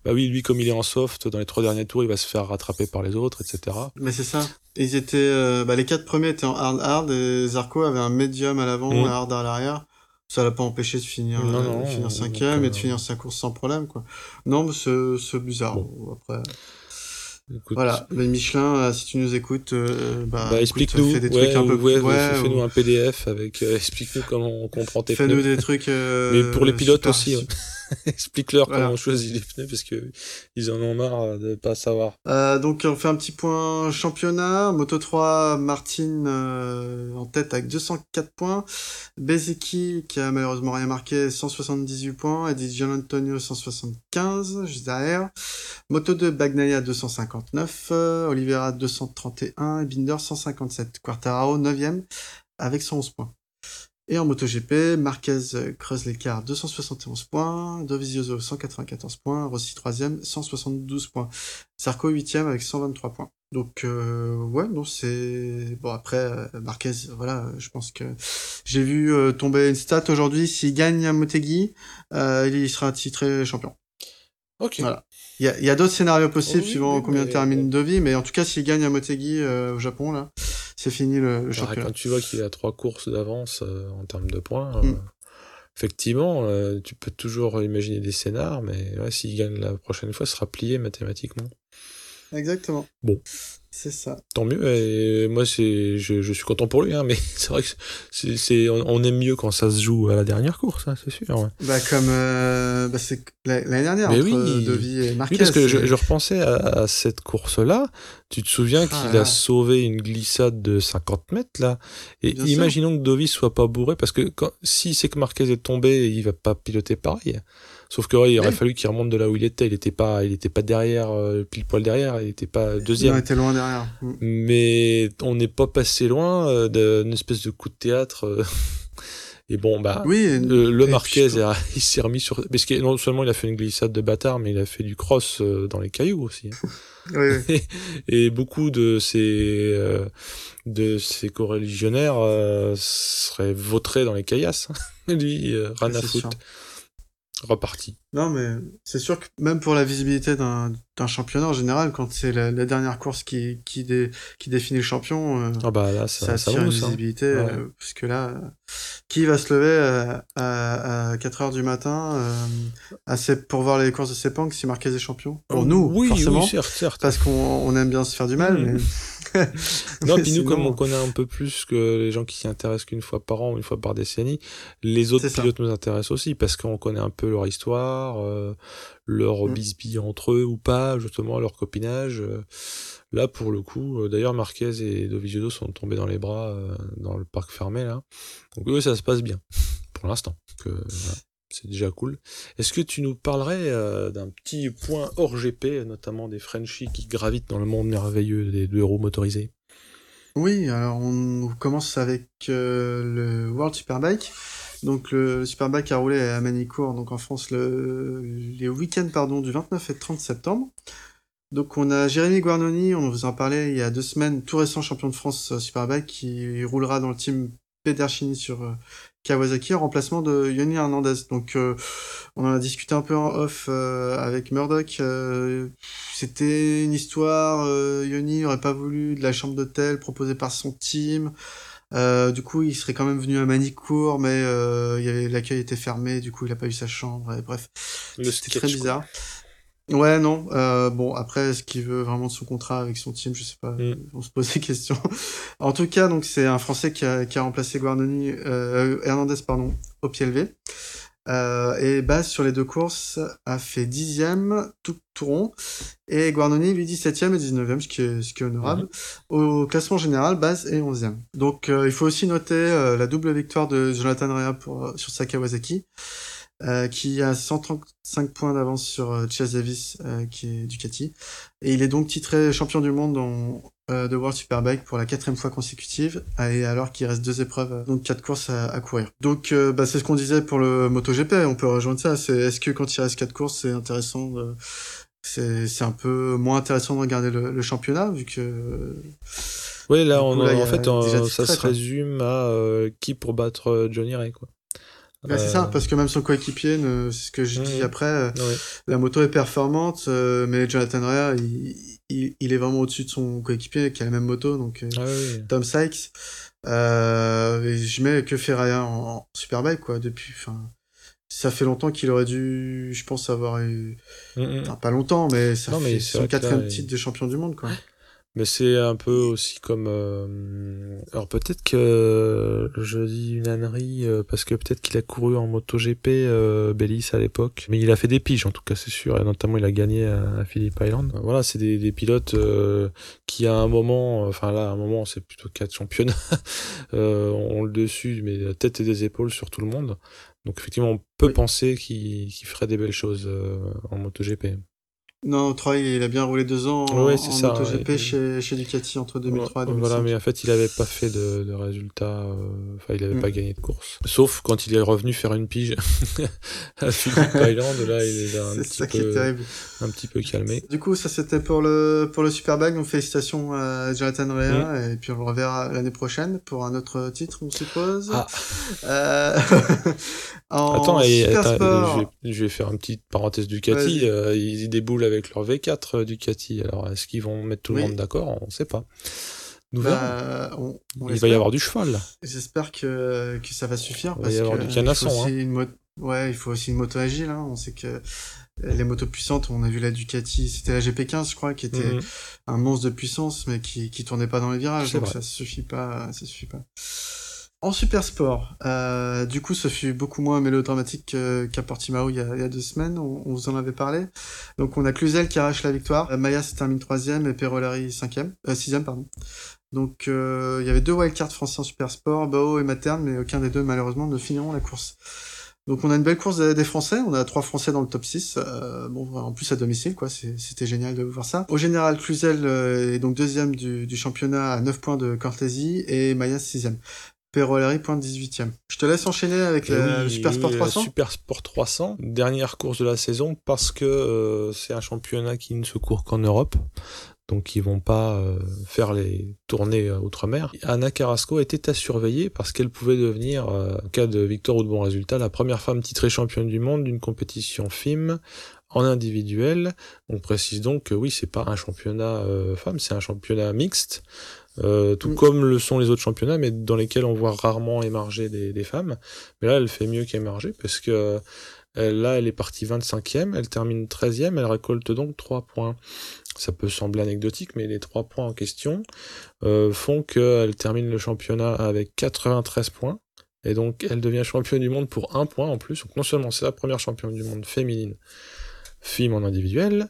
bah oui, lui comme il est en soft, dans les trois derniers tours, il va se faire rattraper par les autres, etc. mais c'est ça. Ils étaient, euh, bah, les quatre premiers étaient en hard hard et Zarco avait un medium à l'avant, Mhm. un hard à l'arrière. Ça l'a pas empêché de finir, Non, non, de finir cinquième et de finir sa course sans problème, quoi. Non, mais c'est c'est bizarre. Après. Écoute, Voilà, mais Michelin, euh, si tu nous écoutes, euh, bah, bah, explique-nous, ouais, trucs un peu ouais, ouais, fais-nous ou un PDF avec, euh, explique-nous comment on comprend tes fais-nous des trucs. euh, Mais pour les pilotes super- aussi, ouais. Explique-leur Voilà. comment on choisit les pneus parce que ils en ont marre de pas savoir. Euh, donc on fait un petit point championnat. Moto 3, Martin euh, en tête avec 204 points. Bezeki qui a malheureusement rien marqué, 178 points. Et Gian Antonio 175 juste derrière. Moto 2, Bagnaia 259. euh, Oliveira 231 et Binder 157. Quartararo 9ème avec 111 points. Et en MotoGP, Marquez euh, creuse l'écart 271 points, Dovizioso 194 points, Rossi 3ème 172 points, Sarko 8ème avec 123 points. Donc euh, ouais, non c'est bon après euh, Marquez, voilà, je pense que j'ai vu euh, tomber une stat aujourd'hui. S'il gagne à Motegi, euh, il sera titré champion. Ok. Voilà. Il y a, d'autres scénarios possibles Oh oui, suivant oui, combien mais- termine Dovi, mais en tout cas s'il gagne à Motegi euh, au Japon là, c'est fini le, le Bah, championnat. quand tu vois qu'il a trois courses d'avance euh, en termes de points, euh, Mm. effectivement, euh, tu peux toujours imaginer des scénars, mais ouais, s'il gagne la prochaine fois, ce sera plié mathématiquement. Exactement. Bon. C'est ça. Tant mieux, et moi c'est, je, je suis content pour lui, hein, mais c'est vrai que c'est, c'est, on, on aime mieux quand ça se joue à la dernière course, hein, c'est sûr. Ouais. Bah comme euh, bah, c'est la- l'année dernière Mais entre oui. Dovi et Marquez. Oui, parce que je, repensais à, à cette course-là. Tu te souviens Ah qu'il là. a sauvé une glissade de 50 mètres, là? Et Bien sûr. imaginons que Dovis soit pas bourré, parce que quand, si c'est que Marquez est tombé, il va pas piloter pareil. Sauf que ouais, il aurait fallu qu'il remonte de là où il était. Il était pas, il était pas derrière, euh, pile poil derrière. Il était pas Il deuxième. était loin derrière. Mm. Mais on n'est pas passé loin euh, d'une espèce de coup de théâtre. euh. Et bon, bah, Oui, et- le, le et Marquez, puis- a- il s'est remis sur. Parce que non seulement il a fait une glissade de bâtard, mais il a fait du cross euh, dans les cailloux aussi. hein. oui, oui. Et beaucoup de ces euh, de ces coreligionnaires euh, seraient vautrés dans les caillasses. Lui, euh, foutre. Reparti. Non, mais c'est sûr que même pour la visibilité d'un championnat en général, quand c'est la, la dernière course qui, qui, dé- qui définit le champion, euh, Ah bah là, ça, ça attire une hein. visibilité. Ouais. euh, parce que là, qui va se lever euh, à, à 4 heures du matin à pour voir les courses de Sepang si Marquez est champion? Pour nous, oui, forcément. oui, certes, certes. parce qu'on on aime bien se faire du mal, Mhm. mais... Non, puis nous, comme on connaît un peu plus que les gens qui s'y intéressent qu'une fois par an ou une fois par décennie, les autres ça. pilotes nous intéressent aussi parce qu'on connaît un peu leur histoire, euh, leur Mm. bisbille entre eux ou pas, justement, leur copinage. euh. Là, pour le coup, euh, d'ailleurs, Marquez et Dovizioso sont tombés dans les bras euh, dans le parc fermé, là. Donc, eux, ça se passe bien, pour l'instant. Voilà. C'est déjà cool. Est-ce que tu nous parlerais euh, d'un petit point hors GP, notamment des Frenchies qui gravitent dans le monde merveilleux des deux roues motorisés Oui, alors on commence avec euh, le World Superbike. Donc le Superbike a roulé à Manicourt, donc en France, le, les week-ends pardon, du 29 et 30 septembre. Donc on a Jérémy Guarnoni, on vous en parlait il y a deux semaines, tout récent champion de France euh, Superbike, qui roulera dans le team Pedercini sur Kawasaki en remplacement de Yoni Hernandez. Donc euh, on en a discuté un peu en off euh, avec Murdoch. euh, C'était une histoire, euh, Yoni aurait pas voulu de la chambre d'hôtel proposée par son team. Euh, du coup, il serait quand même venu à Manicourt, mais euh, l'accueil était fermé, du coup, il a pas eu sa chambre. Et bref, c'était très quoi. Ouais, non. euh, bon, après, est-ce qu'il veut vraiment de son contrat avec son team? Je sais pas. Mm. On se pose des questions. en tout cas, donc c'est un Français qui a, qui a remplacé Guarnoni, euh, Hernandez, pardon, au pied levé. Euh, et Baz sur les deux courses a fait dixième, tout, tout rond, et Guarnoni lui 17e et 19e, ce qui est, ce qui est honorable. Au classement général, Baz est 11e. Donc euh, il faut aussi noter euh, la double victoire de Jonathan Rea pour, sur sa Kawasaki, euh, qui a 135 points d'avance sur euh, Chase Davis, euh, qui est Ducati. Et il est donc titré champion du monde en, euh, de World Superbike pour la quatrième fois consécutive, et alors qu'il reste deux épreuves, euh, donc quatre courses à, à courir. Donc bah, c'est ce qu'on disait pour le MotoGP, on peut rejoindre ça. C'est est-ce que quand il reste quatre courses, c'est intéressant de... C'est c'est un peu moins intéressant de regarder le, le championnat, vu que... Oui, là, on, coup, là, en fait, ça se résume à euh, qui pour battre Johnny Ray, quoi. Bah, c'est Euh, ça, parce que même son coéquipier, ne- c'est ce que j'ai dit Mhm. après, euh, ouais. la moto est performante, euh, mais Jonathan Rea, il, il, il est vraiment au-dessus de son coéquipier qui a la même moto, donc euh, Ah oui. Tom Sykes. Euh, et je mets que Ferraya en, en Superbike, quoi, depuis. Enfin, ça fait longtemps qu'il aurait dû, je pense, avoir eu. Mm, mm. Enfin, pas longtemps, mais ça Non, fait c'est son quatrième il- titre de champion du monde, quoi. Mais c'est un peu aussi comme. euh, Alors peut-être que je dis une ânerie euh, parce que peut-être qu'il a couru en MotoGP euh, Bellis à l'époque, mais il a fait des piges en tout cas c'est sûr et notamment il a gagné à, Phillip Island. Voilà c'est des, des pilotes euh, qui à un moment, enfin là à un moment c'est plutôt quatre championnats, euh, ont le dessus mais la tête et des épaules sur tout le monde. Donc effectivement on peut Oui. penser qu'il qu'il ferait des belles choses euh, en MotoGP. Non, Troy, il a bien roulé deux ans en, c'est en ça, MotoGP ouais. chez, chez Ducati entre 2003 et 2005. Voilà, mais en fait, il avait pas fait de, de résultats. euh, Enfin, il avait Mm. pas gagné de course. Sauf quand il est revenu faire une pige à Island. Là, il est un C'est petit ça qui est peu, terrible. un petit peu calmé. Du coup, ça c'était pour le pour le Superbag. Donc félicitations à Jonathan Rea et puis on le reverra l'année prochaine pour un autre titre, on suppose. Ah. Euh, en Attends, et, je, vais, je vais faire une petite parenthèse Ducati. Euh, ils déboulent avec leur V4 euh, Ducati. Alors, est-ce qu'ils vont mettre tout le monde d'accord? On sait pas. Nous. Bah, on- on Il va y avoir du cheval. J'espère que que ça va suffire Il va parce y avoir que du canasson, faut aussi hein. Ouais, il faut aussi une moto agile. Hein. On sait que les motos puissantes, on a vu la Ducati, c'était la GP15, je crois, qui était Mhm. un monstre de puissance, mais qui, qui tournait pas dans les virages, donc vrai. ça suffit pas, ça suffit pas. En super sport, euh, du coup, ce fut beaucoup moins mélodramatique que- qu'à Portimao il y, a, deux semaines, on, vous en avait parlé. Donc on a Cluzel qui arrache la victoire, Euh, Maya se termine troisième et Perolari cinquième, euh, sixième pardon. Donc euh, il y avait deux wildcards français en super sport, Bao et Materne, mais aucun des deux malheureusement ne finiront la course. Donc on a une belle course des Français, on a trois Français dans le top 6, euh, bon en plus à domicile quoi, c'était génial de voir ça. Au général, Cluzel est donc deuxième du, du, championnat à 9 points de Cortésie et Maya sixième. Perolari pointe 18 e Je te laisse enchaîner avec le Super Sport 300. Super Sport 300, dernière course de la saison parce que c'est un championnat qui ne se court qu'en Europe donc ils vont pas euh, faire les tournées euh, outre-mer. Anna Carrasco était à surveiller parce qu'elle pouvait devenir, euh, en cas de victoire ou de bon résultat, la première femme titrée championne du monde d'une compétition FIM en individuel. On précise donc que oui, c'est pas un championnat femme, c'est un championnat mixte. Tout mm. comme le sont les autres championnats, mais dans lesquels on voit rarement émarger des, des femmes. Mais là, elle fait mieux qu'émarger parce que là, elle est partie 25e, elle termine 13e, elle récolte donc 3 points. Ça peut sembler anecdotique, mais les 3 points en question euh, font qu'elle termine le championnat avec 93 points. Et donc, elle devient championne du monde pour un point en plus. Donc, non seulement c'est la première championne du monde féminine, film en individuel,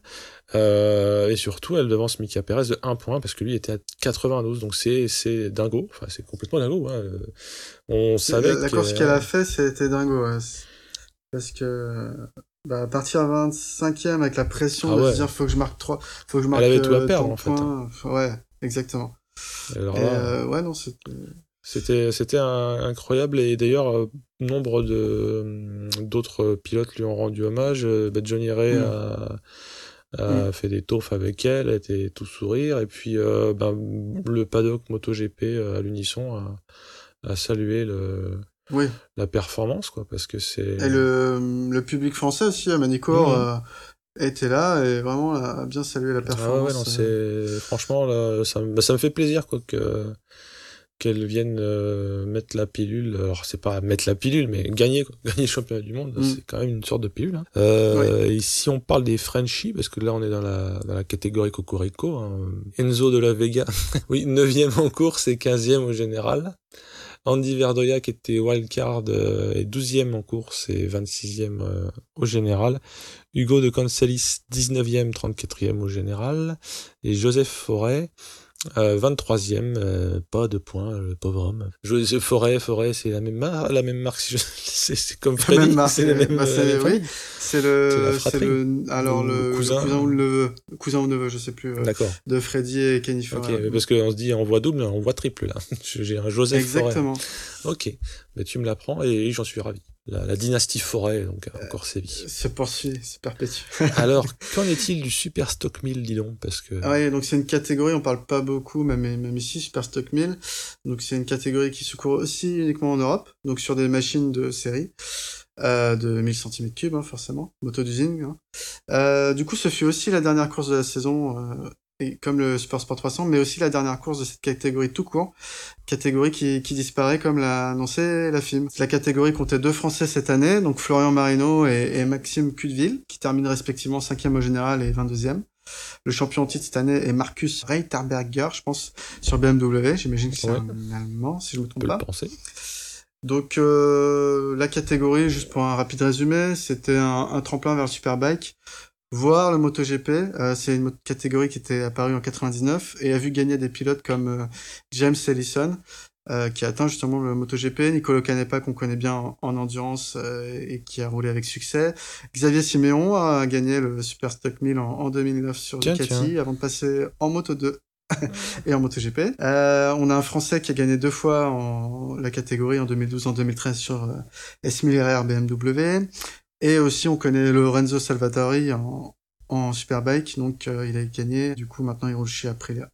euh, et surtout, elle devance Mika Perez de 1 point parce que lui était à 92. Donc, c'est, c'est dingo. Enfin, c'est complètement dingo. Hein. On savait La course qu'elle a fait, c'était dingo. Ouais. Parce que bah, à partir à 25e avec la pression ah de se dire faut que je marque 3 faut que je marque Elle avait tout à euh, perdre en fait. Ouais, exactement. Alors là, euh, ouais non, c'était c'était incroyable et d'ailleurs euh, nombre de d'autres pilotes lui ont rendu hommage. Bah, Johnny Ray mm. a, a mm. fait des taufs avec elle, a été tout sourire et puis bah, le paddock MotoGP à l'unisson a, a salué le oui. la performance, quoi, parce que c'est. Et le, le, public français aussi, à mmh. euh, était là et vraiment a bien salué la performance. Ah ouais, non, c'est franchement là, ça, bah, ça me fait plaisir quoi que qu'elle vienne euh, mettre la pilule. Alors c'est pas mettre la pilule, mais gagner gagner le championnat du monde, mmh. c'est quand même une sorte de pilule. Hein. Euh, Et si on parle des Frenchies, parce que là on est dans la dans la catégorie Cocorico, hein, Enzo de la Vega, oui, 9 en course et 15e au général. Andy Verdoya qui était wildcard euh, et 12e en course et 26e euh, au général. Hugo de Cancelis 19e, 34e au général. Et Joseph Forêt 23e, euh, euh, pas de points, le pauvre homme. Je, Forêt, Forêt, c'est la même marque, la même marque, c'est comme Freddy, c'est la même, bah, oui, c'est le, c'est le, alors le, cousin, ou le cousin ou neveu, je sais plus, euh, D'accord. de Freddy et Kenny Forêt. Ok, parce qu'on se dit on voit double, on voit triple là. J'ai un Joseph Exactement. Forêt. Ok, mais tu me l'apprends et j'en suis ravi la, dynastie forêt, donc euh, encore sévit. Se poursuit, se perpétue. Alors, qu'en est-il du Super Stock 1000, dis donc parce que... Ah oui, donc c'est une catégorie, on parle pas beaucoup, même, même ici, Super Stock 1000. Donc c'est une catégorie qui se court aussi uniquement en Europe, donc sur des machines de série. Euh, de 1000 cm3, hein, forcément, moto d'usine. Hein. Euh, du coup, ce fut aussi la dernière course de la saison comme le Super Sport 300, mais aussi la dernière course de cette catégorie tout court, catégorie qui, qui disparaît comme l'a annoncé la FIM. La catégorie comptait deux Français cette année, donc Florian Marino et, Maxime Cudeville, qui terminent respectivement 5e au général et 22e. Le champion en titre cette année est Marcus Reiterberger, je pense, sur BMW. J'imagine que c'est un Allemand, si je me trompe pas. penser. Donc euh, la catégorie, juste pour un rapide résumé, c'était un, un, tremplin vers le Superbike voir le MotoGP. Euh, c'est une catégorie qui était apparue en 99 et a vu gagner des pilotes comme euh, James Ellison, euh, qui a atteint justement le MotoGP, Nicolo Canepa qu'on connaît bien en, endurance et qui a roulé avec succès. Xavier Siméon a gagné le Super Stock 1000 en, 2009 sur Ducati avant de passer en Moto 2 et en MotoGP. Euh, on a un Français qui a gagné deux fois en la catégorie en 2012 en 2013 sur euh, S1000 RR BMW. Et aussi, on connaît Lorenzo Salvatori en, en Superbike, donc euh, il a gagné. Du coup, maintenant, il roule chez Aprilia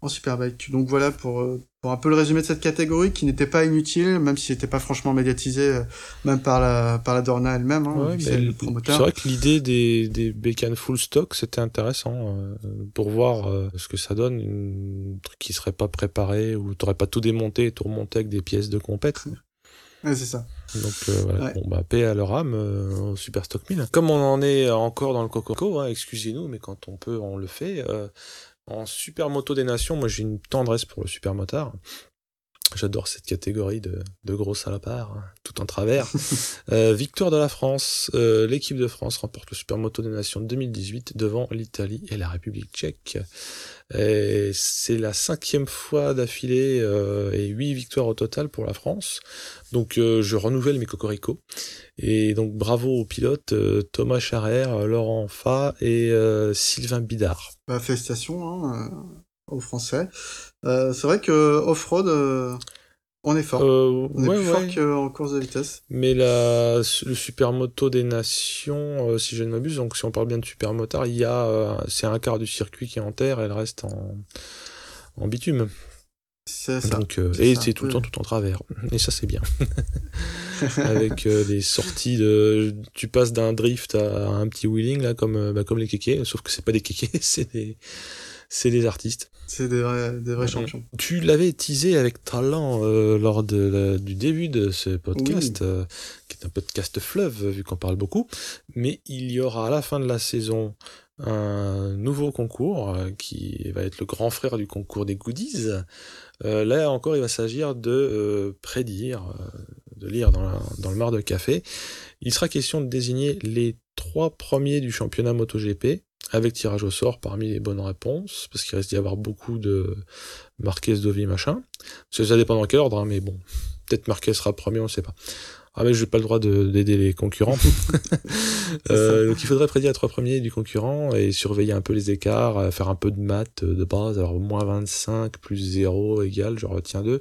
en Superbike. Donc voilà pour, euh, pour un peu le résumé de cette catégorie qui n'était pas inutile, même s'il n'était pas franchement médiatisé, euh, même par la, par la Dorna elle-même, hein, c'est le promoteur. C'est vrai que l'idée des, des bécanes full stock, c'était intéressant pour voir ce que ça donne, un truc qui serait pas préparé, où t'aurais pas tout démonté et tout remonté avec des pièces de compète. Ouais, c'est ça. Donc euh, voilà, bon bah paix à leur âme euh, au Super Stock 1000. Comme on en est encore dans le Coco, hein, excusez-nous, mais quand on peut, on le fait. Euh, en Super Moto des Nations, moi j'ai une tendresse pour le Super Motard. J'adore cette catégorie de, de gros salopards, hein, tout en travers. euh, victoire de la France. Euh, L'équipe de France remporte le Supermoto des Nations 2018 devant l'Italie et la République tchèque. C'est la cinquième fois d'affilée euh, et huit victoires au total pour la France. Donc euh, je renouvelle mes cocoricots. Et donc bravo aux pilotes euh, Thomas Charrer, Laurent Fa et euh, Sylvain Bidard. Bah, félicitations hein, aux Français. c'est vrai que off-road, on est fort. Euh, on est ouais, plus ouais. fort qu'en course de vitesse. Mais la, le supermoto des nations, euh, si je ne m'abuse, donc si on parle bien de supermotard, il y a, euh, c'est un quart du circuit qui est en terre et le reste en, en bitume. C'est ça. Donc, euh, et c'est tout le temps tout en travers. Et ça, c'est bien. Avec euh, des sorties de, tu passes d'un drift à un petit wheeling là, comme, euh, bah, comme les kékés, sauf que c'est pas des kékés, c'est des, c'est des artistes. C'est des vrais, des vrais Mhm. champions. Tu l'avais teasé avec talent euh, lors de la- du début de ce podcast, Oui. euh, qui est un podcast fleuve, vu qu'on parle beaucoup. Mais il y aura à la fin de la saison un nouveau concours euh, qui va être le grand frère du concours des goodies. Euh, là encore, il va s'agir de euh, prédire, euh, de lire dans, la- dans le mar de café. Il sera question de désigner les trois premiers du championnat MotoGP avec tirage au sort parmi les bonnes réponses, parce qu'il risque d'y avoir beaucoup de Marquez, Dovi, machin. Ça, dépend dans quel ordre, hein, mais bon, peut-être Marquez sera premier, on ne sait pas. Ah mais j'ai pas le droit de- d'aider les concurrents. Euh, donc il faudrait prédire les trois premiers du concurrent et surveiller un peu les écarts, euh, faire un peu de maths euh, de base, alors moins 25 plus 0 égale, je retiens 2.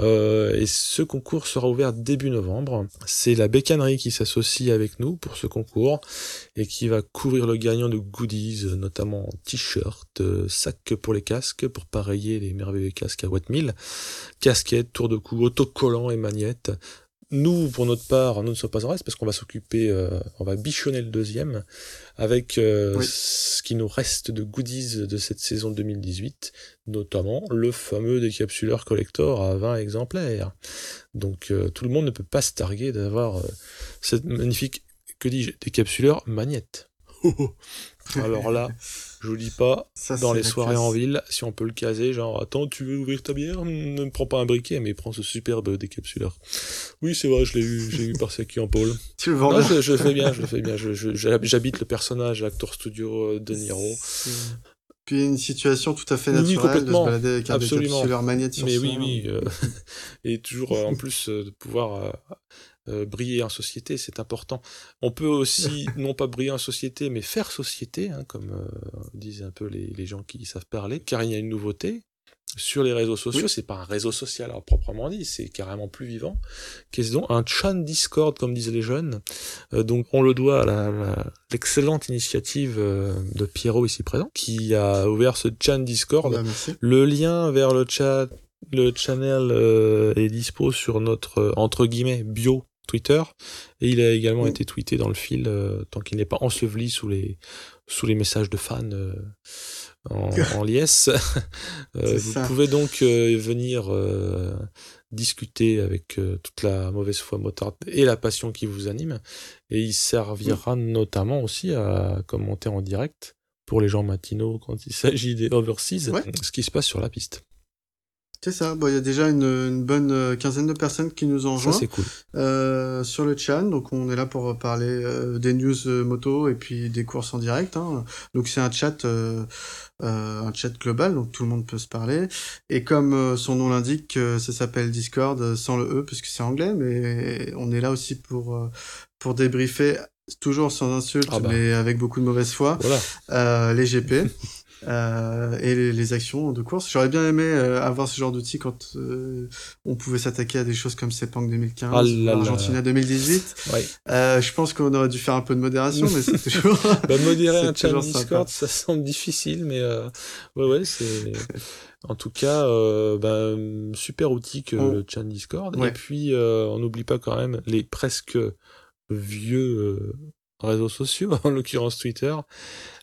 Euh, et ce concours sera ouvert début novembre. C'est la bécannerie qui s'associe avec nous pour ce concours et qui va couvrir le gagnant de goodies, notamment t-shirts, euh, sacs pour les casques, pour pareiller les merveilleux casques à Watt 1000, casquettes, tour de cou, autocollants et magnettes. Nous, pour notre part, nous ne sommes pas en reste parce qu'on va s'occuper, euh, on va bichonner le deuxième avec euh, Oui. ce qui nous reste de goodies de cette saison 2018, notamment le fameux décapsuleur collector à 20 exemplaires. Donc euh, tout le monde ne peut pas se targuer d'avoir euh, cette magnifique, que dis-je, décapsuleur magnette. Alors là, je vous dis pas, Ça, dans les soirées classe. en ville, si on peut le caser, genre, attends, tu veux ouvrir ta bière? Ne me prends pas un briquet, mais prends ce superbe décapsuleur. Oui, c'est vrai, je l'ai eu, j'ai eu par Saki en Paul. Tu le vends Non, je, je le fais bien, je le fais bien. J'habite le personnage Actor Studio euh, de Niro. Puis une situation tout à fait oui, naturelle de se complètement. balader avec un Absolument. décapsuleur magnète sur Mais oui, oui. euh, et toujours, euh, en plus, de pouvoir euh, euh, briller en société, c'est important. On peut aussi, non pas briller en société, mais faire société, hein, comme euh, disent un peu les, les gens qui savent parler, car il y a une nouveauté. Sur les réseaux sociaux, Oui. c'est pas un réseau social à proprement dit, c'est carrément plus vivant. Qu'est-ce donc un chan Discord, comme disent les jeunes. Euh, donc on le doit à la- la- l'excellente initiative euh, de Pierrot ici présent, qui a ouvert ce chan Discord. Bah. Le lien vers le chat, le channel euh, est dispo sur notre euh, entre guillemets bio Twitter et il a également Oui. été tweeté dans le fil euh, tant qu'il n'est pas enseveli sous les sous les messages de fans euh, en, en liesse. Euh, vous ça. pouvez donc venir discuter avec toute la mauvaise foi motarde et la passion qui vous anime et il servira notamment aussi à commenter en direct pour les gens matinaux quand il s'agit des overseas, Ouais. ce qui se passe sur la piste. C'est ça. Bon, il y a déjà une, une bonne euh, quinzaine de personnes qui nous ont Ça, rejoints c'est cool. euh, sur le chat. Donc, on est là pour parler euh, des news euh, moto et puis des courses en direct. hein. Donc, c'est un chat, euh, euh, un chat global, donc tout le monde peut se parler. Et comme son nom l'indique, ça s'appelle Discord sans le E parce que c'est anglais, mais on est là aussi pour euh, pour débriefer toujours sans insultes, Ah bah. mais avec beaucoup de mauvaise foi, Voilà. euh, les GP. euh, et les, les actions de course. J'aurais bien aimé euh, avoir ce genre d'outil quand euh, on pouvait s'attaquer à des choses comme Sepang 2015, Ah là là. Argentina 2018. Ouais. Euh, je pense qu'on aurait dû faire un peu de modération, mais c'est toujours. Bah, modérer un chat toujours Discord, ça semble difficile, mais ouais, ouais, c'est. En tout cas, bah, super outil que le chat Discord. Et puis, on n'oublie pas quand même les presque vieux réseaux sociaux, en l'occurrence Twitter.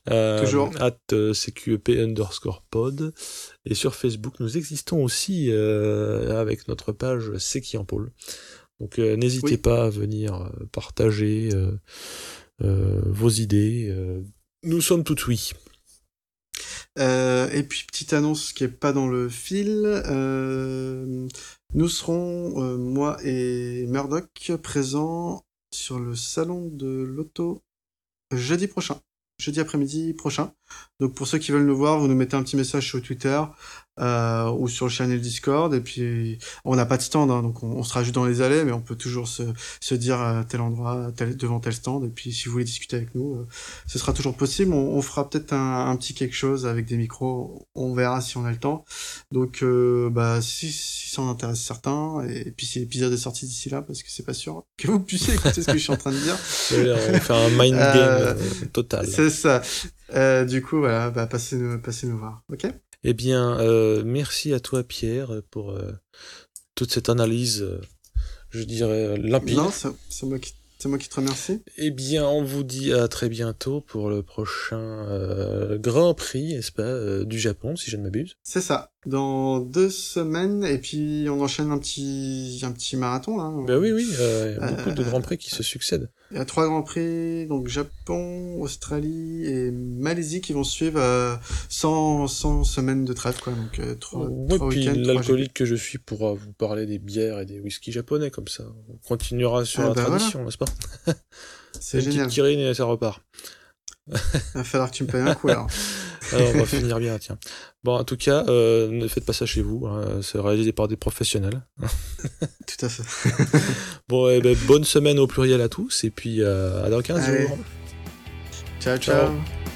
Euh, Toujours. At euh, CQEP underscore pod. Et sur Facebook, nous existons aussi euh, avec notre page C'est qui en pôle. Donc euh, n'hésitez Oui. pas à venir euh, partager euh, vos idées. euh. Nous sommes tout oui. Euh, et puis petite annonce qui est pas dans le fil. Euh, nous serons euh, moi et Murdoch présents sur le salon de l'auto jeudi prochain jeudi après-midi prochain. Donc pour ceux qui veulent nous voir, vous nous mettez un petit message sur Twitter euh, ou sur le channel Discord. Et puis on n'a pas de stand, hein, donc on, sera juste dans les allées, mais on peut toujours se, se dire à tel endroit, tel, devant tel stand. Et puis si vous voulez discuter avec nous, euh, ce sera toujours possible. On, on fera peut-être un, un, petit quelque chose avec des micros. On verra si on a le temps. Donc euh, bah si, si ça en intéresse certains, et, puis si l'épisode est sorti d'ici là, parce que c'est pas sûr que vous puissiez écouter ce que je suis en train de dire. on va faire un mind game euh, total. C'est ça. Euh, du coup, voilà, bah, passez, nous, passez nous voir. Ok? Eh bien, euh, merci à toi, Pierre, pour euh, toute cette analyse, euh, je dirais, limpide. Non, c'est moi qui c'est moi qui te remercie. Eh bien, on vous dit à très bientôt pour le prochain euh, Grand Prix, n'est-ce pas, euh, du Japon, si je ne m'abuse. C'est ça. Dans deux semaines, et puis on enchaîne un petit, un petit marathon là. Ben oui, oui. Euh, beaucoup de Grands Prix qui se succèdent. Il y a trois Grands Prix, donc Japon, Australie et Malaisie qui vont suivre euh, sans, sans semaine de trêve, quoi. Donc euh, trois, ouais, trois puis l'alcoolique que je suis pourra vous parler des bières et des whisky japonais, comme ça. On continuera sur ah, la bah tradition, n'est-ce pas? C'est génial. Petite et ça repart. Il va falloir que tu me payes un coup, alors. alors on va finir bien, tiens. Bon, en tout cas, euh, ne faites pas ça chez vous. Hein, c'est réalisé par des professionnels. tout à fait. bon, eh ben, bonne semaine au pluriel à tous, et puis euh, à dans 15 Allez. jours. ciao. ciao. ciao.